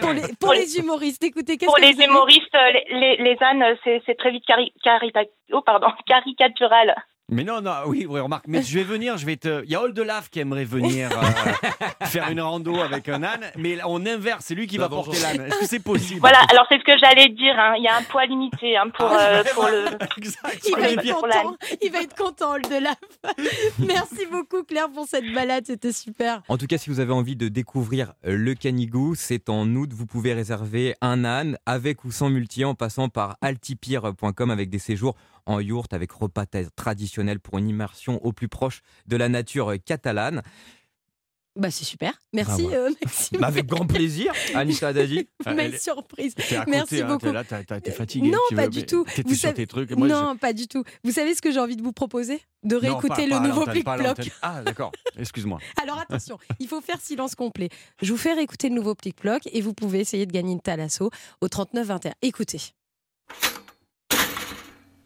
pour les, pour les humoristes, écoutez, qu'est-ce pour que les humoristes, les, les, les ânes, c'est c'est très vite cari carita- oh, pardon, [LAUGHS] caricatural. Mais non, non, oui, oui, remarque, mais je vais venir, je vais te. Il y a Oldelaf qui aimerait venir euh, [LAUGHS] faire une rando avec un âne, mais on inverse, c'est lui qui va D'abord, porter l'âne. Est-ce que c'est possible Voilà, alors c'est ce que j'allais dire. hein. Il y a un poids limité hein, pour, euh, pour le. Il pour va, être content, il va être content, Oldelaf. [LAUGHS] Merci beaucoup, Claire, pour cette balade. C'était super. En tout cas, si vous avez envie de découvrir euh, le Canigou, c'est en août. Vous pouvez réserver un âne avec ou sans multi en passant par altipire.com avec des séjours en yourte avec repas ta- pour une immersion au plus proche de la nature euh, catalane. Bah, c'est super. Merci, Ah ouais. euh, Maxime. [LAUGHS] Bah, avec grand plaisir, Anissa Dadi. [LAUGHS] Belle surprise. Merci hein, beaucoup. t'es là, t'es fatigué. Non, tu pas veux- du tout. Vous sur savez- tes trucs. moi, non, pas du tout. Vous savez ce que j'ai envie de vous proposer? De Non, réécouter pas- le nouveau Plic-Ploc. Ah, d'accord, [LAUGHS] excuse-moi. Alors attention, il faut faire silence complet. Je vous fais réécouter le nouveau Plic-Ploc et vous pouvez essayer de gagner une Thalasso au 39-21. Écoutez.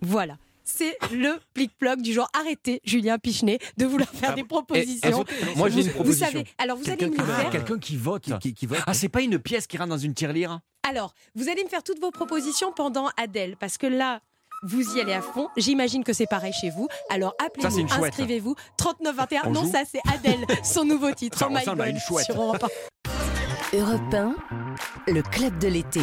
Voilà. C'est le plic-ploc du genre arrêtez, Julien Pichenet, de vouloir faire Ah, des propositions. et- moi, j'ai Vous- une Vous proposition. savez, alors vous allez Quelqu'un me faire. Quelqu'un qui vote. Qui, qui vote Ah, c'est pas une pièce qui rentre dans une tirelire Alors, vous allez me faire toutes vos propositions pendant Adèle, parce que là, vous y allez à fond. J'imagine que c'est pareil chez vous. Alors appelez-vous, inscrivez-vous. 3921. On non, joue ça c'est Adèle, son nouveau titre. Ça Oh my God, une chouette. sur Europe 1. Europe 1, le club de l'été.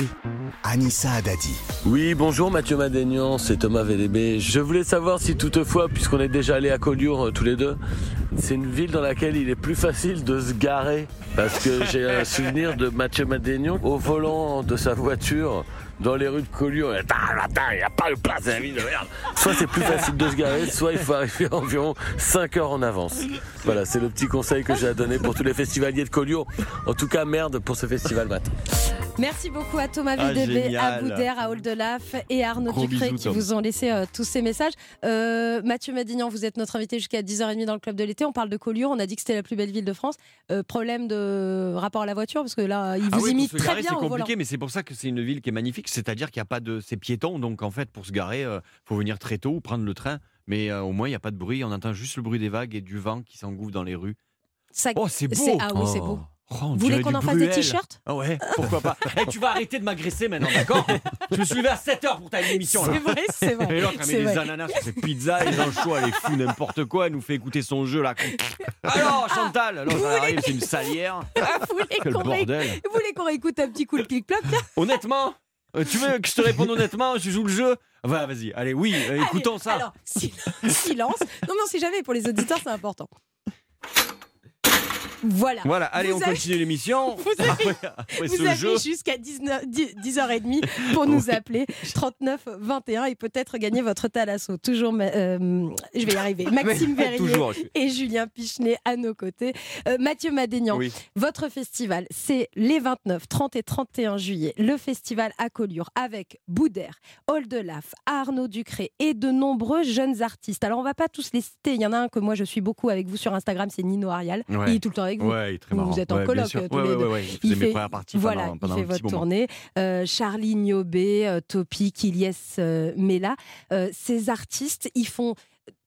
Anissa Haddadi. Oui, bonjour Mathieu Madénian, c'est Thomas VDB. Je voulais savoir si toutefois, puisqu'on est déjà allé à Collioure euh, tous les deux, c'est une ville dans laquelle il est plus facile de se garer. Parce que j'ai un souvenir de Mathieu Madénian au volant de sa voiture dans les rues de Collioure. Et Attends, attends, il n'y a pas de place, la ville de merde. Soit c'est plus facile de se garer, soit il faut arriver [LAUGHS] environ 5 heures en avance. Voilà, c'est le petit conseil que j'ai à donner pour tous les festivaliers de Collioure. En tout cas, merde pour ce festival, Matt. Merci beaucoup à Thomas Ah, VDB, à. Boudère, à Oldelaf et à Arnaud Gros Ducré bisous, qui Tom. vous ont laissé euh, tous ces messages. Euh, Mathieu Madignan, vous êtes notre invité jusqu'à 10h30 dans le club de l'été. On parle de Collioure. On a dit que c'était la plus belle ville de France. Euh, problème de rapport à la voiture parce que là, il vous Ah oui, imite très garer, bien c'est au volant. compliqué, mais c'est pour ça que c'est une ville qui est magnifique. C'est-à-dire qu'il n'y a pas de. C'est piéton, donc en fait, pour se garer, il faut venir très tôt ou prendre le train. Mais euh, au moins, il n'y a pas de bruit. On entend juste le bruit des vagues et du vent qui s'engouffre dans les rues. Ça- Oh, c'est beau Ah oui, c'est beau. Oh, on Vous voulez qu'on en fasse des t-shirts? Ah ouais, pourquoi pas [LAUGHS] Eh, Tu vas arrêter de m'agresser maintenant, d'accord? Je me suis levé à 7h pour ta émission. là. C'est vrai, c'est vrai. Et l'autre, elle met des ananas sur ses pizzas, les anchois, elle est fou, n'importe quoi. Elle nous fait écouter son jeu là. Alors, Chantal, alors, ça arrive, c'est une salière. Ah, vous voulez qu'on ré- bordel. vous voulez qu'on réécoute un petit coup le clic-ploc Honnêtement euh, tu veux que je te réponde honnêtement Je joue le jeu? Va, vas-y, allez, oui, euh, écoutons ça. Alors, si- [LAUGHS] silence. Non, mais on sait jamais. Pour les auditeurs, c'est important. Voilà. Voilà, allez, Vous on avez- continue l'émission. [LAUGHS] Vous avez, Après, après vous ce avez jeu. jusqu'à 19 10 10h30 pour nous appeler 39 21 et peut-être gagner votre Thalasso. Toujours, euh, je vais y arriver. [LAUGHS] Maxime [LAUGHS] Verrier et Julien Pichenet à nos côtés. Euh, Mathieu Madénian, Oui. votre festival, c'est les 29, 30 et 31 juillet. Le festival à Collioure avec Boudère, Oldelaf, Arnaud Ducré et de nombreux jeunes artistes. Alors, on va pas tous les citer. Il y en a un que moi, je suis beaucoup avec vous sur Instagram, c'est Nino Arial. Ouais. Il est tout le temps avec vous. Ouais, il très Vous marrant. êtes en Ouais, sûr. euh, tous Ouais, les ouais, mes premières parties voilà, pendant- il fait votre tournée. Euh, Charlie Niobé, euh, Topi, Kilies euh, Mela. Ces artistes, ils font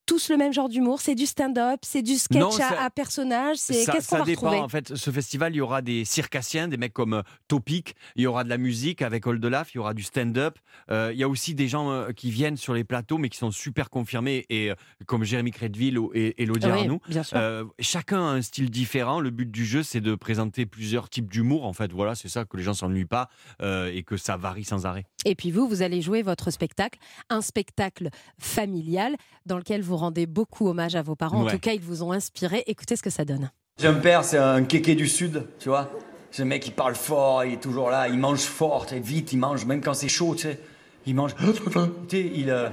tous le même genre d'humour. C'est du stand-up, c'est du sketch Non, à, ça- à personnage. C'est qu'est-ce qu'on va dépend. retrouver En fait, ce festival, il y aura des circassiens, des mecs comme euh, Topic. Il y aura de la musique avec Oldelaf. Il y aura du stand-up. Euh, il y a aussi des gens euh, qui viennent sur les plateaux, mais qui sont super confirmés, et comme Jérémy Crédville et Elodie Oui, Arnoux. Euh, chacun a un style différent. Le but du jeu, c'est de présenter plusieurs types d'humour. En fait, voilà, c'est ça que les gens s'ennuient pas euh, et que ça varie sans arrêt. Et puis vous, vous allez jouer votre spectacle, un spectacle familial dans lequel vous rendez beaucoup hommage à vos parents. En tout cas, ils vous ont inspiré. Écoutez ce que ça donne. J'ai un père, c'est un kéké du sud, tu vois. C'est un mec qui parle fort, il est toujours là, il mange fort, et vite, il mange, même quand c'est chaud, tu sais. Il mange. [LAUGHS] Il. euh,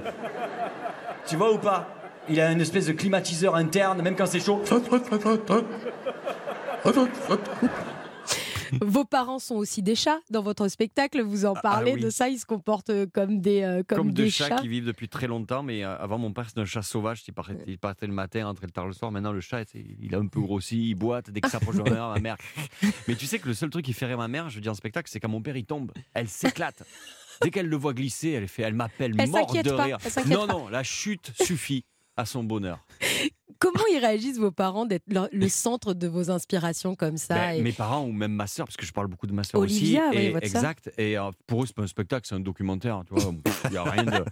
Tu vois ou pas? Il a une espèce de climatiseur interne, même quand c'est chaud. [LAUGHS] [LAUGHS] Vos parents sont aussi des chats dans votre spectacle. Vous en parlez oui. de ça. Ils se comportent euh, comme des, euh, comme Comme des chats, chats. qui vivent depuis très longtemps, mais euh, avant mon père c'était un chat sauvage, il partait, il partait le matin, rentrait le tard le soir. Maintenant le chat, il a un peu grossi, il boite dès que ça approche de ma mère, ma [LAUGHS] mère. Mais tu sais que le seul truc qui fait rire ma mère, je dis en spectacle, c'est quand mon père il tombe, elle s'éclate. [LAUGHS] Dès qu'elle le voit glisser, elle fait, elle m'appelle s'inquiète de rire. Non non, la chute suffit à son bonheur. Comment ils réagissent vos parents d'être le, centre de vos inspirations comme ça Ben, et- Mes parents ou même ma sœur, parce que je parle beaucoup de ma sœur Olivia, aussi. oui, et- exact. Et euh, pour eux, c'est pas un spectacle, c'est un documentaire. Tu vois, [LAUGHS] il y a rien de.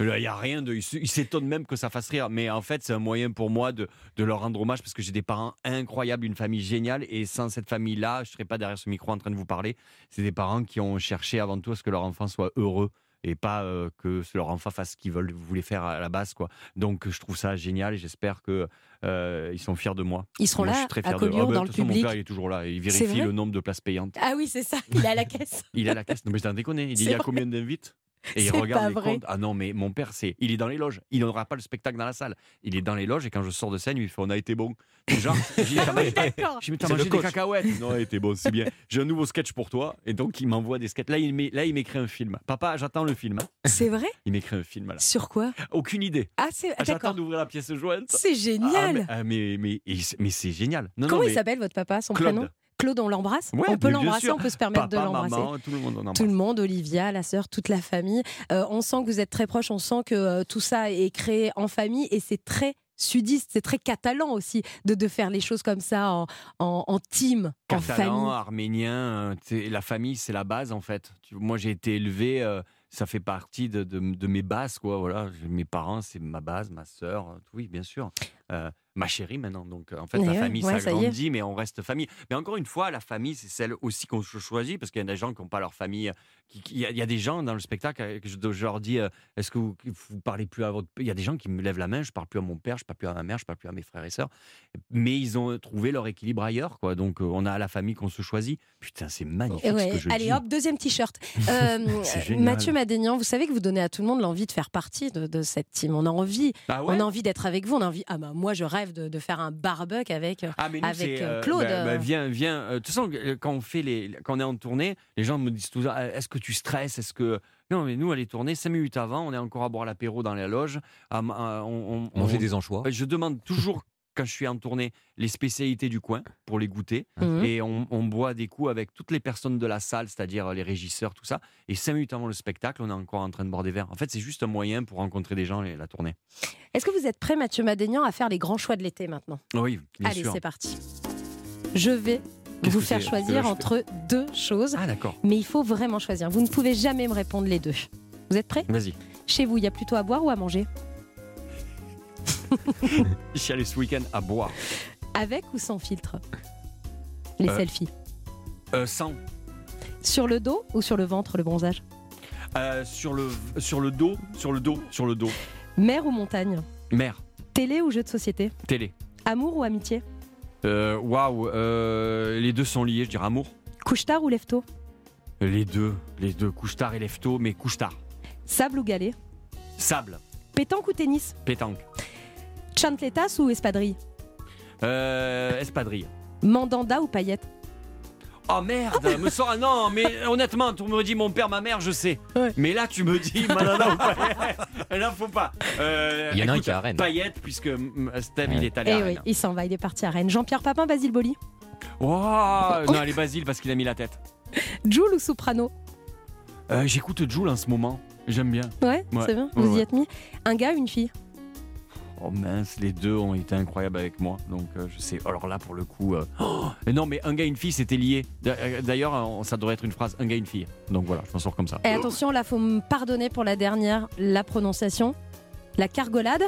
Il y a rien de. Il s- il s'étonne même que ça fasse rire. Mais en fait, c'est un moyen pour moi de, de leur rendre hommage parce que j'ai des parents incroyables, une famille géniale. Et sans cette famille-là, je ne serais pas derrière ce micro en train de vous parler. C'est des parents qui ont cherché avant tout à ce que leur enfant soit heureux et pas euh, que leur enfant fasse ce qu'ils veulent, voulaient faire à la base. Quoi. Donc, je trouve ça génial et j'espère que euh, ils sont fiers de moi. Ils seront Moi, je là, suis très à fier d'eux. Collioure, Ah bah, dans de le façon, public. Mon père, il est toujours là. Il vérifie le nombre de places payantes. Ah oui, c'est ça, il est à la caisse. Il est à la caisse. Non, mais je t'en déconne. Il dit C'est il y a combien d'invites? Et il regarde les vrai. comptes. Ah non, mais mon père, c'est, il est dans les loges. Il n'aura pas le spectacle dans la salle. Il est dans les loges et quand je sors de scène, il me fait On a été bon. Genre, j'ai dit, T'as mangé- des cacahuètes Non, il était bon, c'est bien. J'ai un nouveau sketch pour toi. Et donc, il m'envoie des sketchs. Là, il, là, il m'écrit un film. Papa, j'attends le film. hein. C'est vrai? [LAUGHS] Il m'écrit un film. Là. Sur quoi? Aucune idée. Ah, c'est Ah, J'attends d'ouvrir la pièce jointe. C'est Ah, génial. mais, ah, mais, mais, c'est- mais c'est génial. Non, Comment non, il mais- s'appelle votre papa, son Claude. prénom? Claude, on l'embrasse Ouais, On peut l'embrasser, on peut se permettre de l'embrasser. tout le monde en embrasse. Tout le monde, Olivia, la sœur, toute la famille. Euh, on sent que vous êtes très proches, on sent que euh, tout ça est créé en famille et c'est très sudiste, c'est très catalan aussi de, de faire les choses comme ça en, en, en team, en Catalan, famille. arménien, euh, la famille, c'est la base en fait. Moi, j'ai été élevé, euh, ça fait partie de, de- de mes bases, quoi. Voilà, mes parents, c'est ma base, ma sœur, oui, bien sûr. Euh, ma chérie maintenant. Donc, en fait, Eh la ouais, famille, ouais, ça ça y est. grandit, mais on reste famille. Mais encore une fois, la famille, c'est celle aussi qu'on cho- choisit, parce qu'il y a des gens qui n'ont pas leur famille. Euh, Il y, a- il y a des gens dans le spectacle euh, que je, je leur dis, euh, est-ce que vous, vous parlez plus à votre... Il y a des gens qui me lèvent la main, je parle plus à mon père, je parle plus à ma mère, je parle plus à mes frères et sœurs. Mais ils ont trouvé leur équilibre ailleurs, quoi. Donc, euh, on a la famille qu'on se choisit. Putain, c'est magnifique Ouais, ce que je allez dis. hop, deuxième t-shirt. [LAUGHS] Euh, euh. Mathieu Madénian, vous savez que vous donnez à tout le monde l'envie de faire partie de, de cette team. On a envie, Ah ouais on a envie d'être avec vous. On a envie. Ah bah moi je rêve de, de faire un barbecue avec Ah, mais nous, avec euh, euh, Claude. bah, bah, viens, viens. Euh, De toute façon, euh, quand on fait les, quand on est en tournée, les gens me disent ça. Est-ce que tu stresses Est-ce que non Mais nous, à les tourner cinq minutes avant, on est encore à boire l'apéro dans la loge. à on, on- Manger on- des anchois. Je demande toujours. [LAUGHS] Quand je suis en tournée, les spécialités du coin pour les goûter. Mhm. Et on, on boit des coups avec toutes les personnes de la salle, c'est-à-dire les régisseurs, tout ça. Et cinq minutes avant le spectacle, on est encore en train de boire des verres. En fait, c'est juste un moyen pour rencontrer des gens et la tournée. Est-ce que vous êtes prêt, Mathieu Madénian, à faire les grands choix de l'été maintenant? Oui, bien Allez, sûr. c'est parti. Je vais vous faire choisir entre deux choses. Ah, d'accord. Mais il faut vraiment choisir. Vous ne pouvez jamais me répondre les deux. Vous êtes prêts? Vas-y. Chez vous, il y a plutôt à boire ou à manger? Je suis allé ce week-end à boire. Avec ou sans filtre? Les Euh, selfies. Euh, sans. Sur le dos ou sur le ventre, le bronzage? Euh, sur, le, sur le dos, sur le dos, sur le dos. Mer ou montagne? Mer, Télé ou jeu de société? Télé. Amour ou amitié? Waouh, euh, les deux sont liés, je dirais amour. Couche-tard ou lève-tôt Les deux, les deux, couche-tard et lève-tôt, mais couche-tard. Sable ou galet Sable, Pétanque ou tennis pétanque. Chantletas ou espadrille Euh, espadrille. Mandanda ou paillette Oh merde, me sort un non, mais honnêtement, tu me dis mon père, ma mère, je sais. Mais là, tu me dis [LAUGHS] Manana ou Paillette. [LAUGHS] Là, faut pas. Euh, Il y en a un qui est à Rennes. Paillette, puisque Steve, il est allé Eh à oui, Rennes. il s'en va, il est parti à Rennes. Jean-Pierre Papin, Basile Boli Wow, non, allez, Basile, parce qu'il a mis la tête. Joule ou Soprano Euh, J'écoute Joule en ce moment. J'aime bien. Ouais, Ouais, c'est bien, ouais, vous y ouais. êtes mis. Un gars, une fille Oh mince, les deux ont été incroyables avec moi. Donc euh, je sais. Alors là, pour le coup. euh, [GASPS] oh, mais non, mais un gars et une fille, c'était lié. Euh, D'ailleurs, euh, ça devrait être une phrase un gars et une fille. Donc voilà, je m'en sors comme ça. Et attention, là, faut me pardonner pour la dernière, la prononciation. La cargolade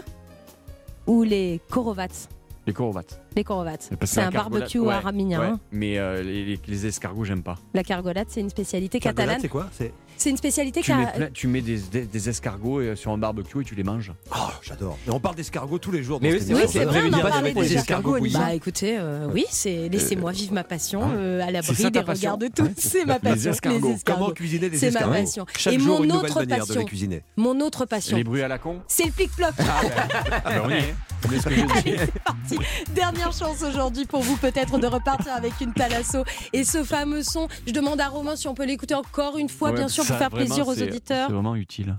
ou les korovats Les corovates. Les korovats. C'est un cargolade- barbecue ouais, hein. mais euh, les, les- les escargots, j'aime pas. La cargolade, c'est une spécialité Cargolade, catalane. c'est quoi? C'est une spécialité Tu mets, plein- tu mets des, des- des escargots euh, sur un barbecue et tu les manges. Oh, j'adore. Mais on parle d'escargots tous les jours. Mais dans oui, cette c'est Oui, émission. c'est vrai, on en Pas parlait des escargots. Bah écoutez, euh, oui, c'est laissez-moi vivre ma passion Hein euh, à C'est l'abri ça ta des passion regards de tous. C'est ma Les passion. escargots. Comment cuisiner des C'est ma escargots passion. Chaque Et jour, mon une nouvelle autre manière de passion. les cuisiner. Mon autre passion. Les bruits à la con C'est le plic-ploc. Ah ben on y est. C'est ce que. Allez, [LAUGHS] c'est parti. Dernière chance aujourd'hui pour vous peut-être de repartir avec une Thalasso. Et ce fameux son, je demande à Romain si on peut l'écouter encore une fois, Ouais, bien sûr, pour faire vraiment, plaisir aux auditeurs. C'est vraiment utile.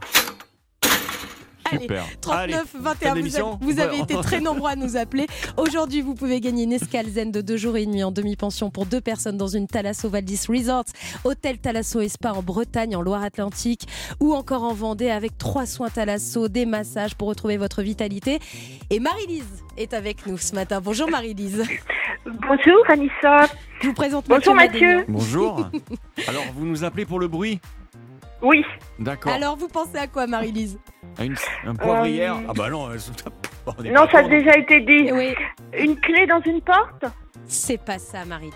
Allez, Super. 39 Allez, 21, fin vous, avez, vous avez Ouais. été très nombreux à nous appeler. Aujourd'hui, vous pouvez gagner une escale zen de deux jours et demi en demi-pension pour deux personnes dans une Thalasso Valdis Resort, hôtel Thalasso et Spa en Bretagne, en Loire-Atlantique, ou encore en Vendée avec trois soins Thalasso, des massages pour retrouver votre vitalité. Et Marie-Lise est avec nous ce matin. Bonjour Marie-Lise. Bonjour Anissa. Je vous présente Bonjour Mathieu Mathieu. Bonjour. [LAUGHS] Alors, vous nous appelez pour le bruit? Oui. D'accord. Alors, vous pensez à quoi, Marie-Lise À une- un poivrière Euh, Ah bah non, euh, [LAUGHS] on est Non, pas ça a con, déjà été dit. Oui. Une clé dans une porte C'est pas ça, Marie-Lise.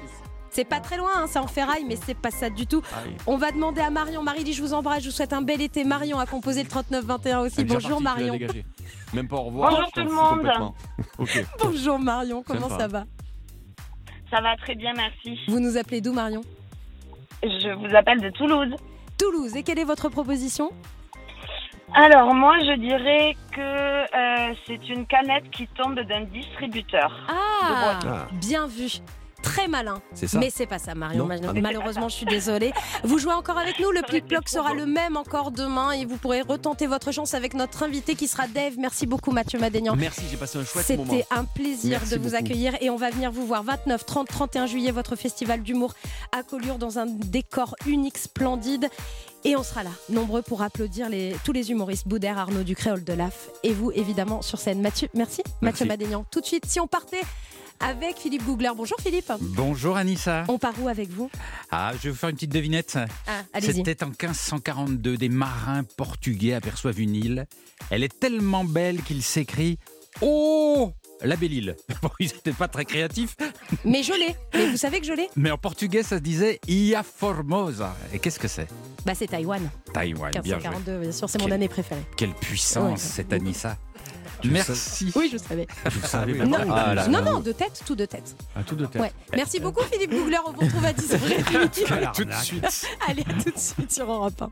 C'est pas très loin, hein, c'est en ferraille, mais c'est pas ça du tout. Ah. On va demander à Marion. Marie-Lise, je vous embrasse, je vous souhaite un bel été. Marion a composé le 3921 aussi. Elle est déjà Bonjour partie, tu l'as Marion. Même pas au revoir. Bonjour je t'en tout le fous monde. complètement. [LAUGHS] Ok. Bonjour Marion, comment Sympa. ça va Ça va très bien, merci. Vous nous appelez d'où Marion? Je vous appelle de Toulouse. Toulouse. Et quelle est votre proposition? Alors, moi, je dirais que euh, c'est une canette qui tombe d'un distributeur. Ah, De Ah. bien vu. Très malin. Ça Mais c'est pas ça, Marion. Non. Malheureusement, je suis désolée. Vous jouez encore avec nous. Le plic-ploc sera le même encore demain et vous pourrez retenter votre chance avec notre invité qui sera Dave. Merci beaucoup, Mathieu Madénian. Merci, j'ai passé un chouette moment. C'était un plaisir Merci de vous beaucoup. accueillir et on va venir vous voir 29, 30, 31 juillet, votre festival d'humour à Collioure dans un décor unique, splendide. Et on sera là, nombreux pour applaudir les, tous les humoristes, Boudère, Arnaud du Créole de l'AF et vous évidemment sur scène. Mathieu, merci, Mathieu Madénian. Tout de suite, si on partait avec Philippe Googler. Bonjour Philippe. Bonjour Anissa. On part où avec vous? Ah, je vais vous faire une petite devinette. Ah. C'était en 1542, des marins portugais aperçoivent une île. Elle est tellement belle qu'ils s'écrient Oh La belle île. [LAUGHS] Bon, ils n'étaient pas très créatifs, Mais je l'ai. Mais vous savez que je l'ai mais en portugais ça se disait Ia Formosa. Et qu'est-ce que c'est? Bah c'est Taïwan. Taïwan, bien joué. 1542, bien sûr, c'est mon année préférée. Quelle puissance Ouais. cette Anissa. Tu Merci. Oui, je savais. [LAUGHS] Je le savais Non. Ah là non, là. non, de tête, tout de tête. À tout de tête. Ouais. Merci beaucoup Philippe Googler, on vous retrouve à 10h30. [LAUGHS] Tout de suite. Allez, à tout de suite sur Europe 1.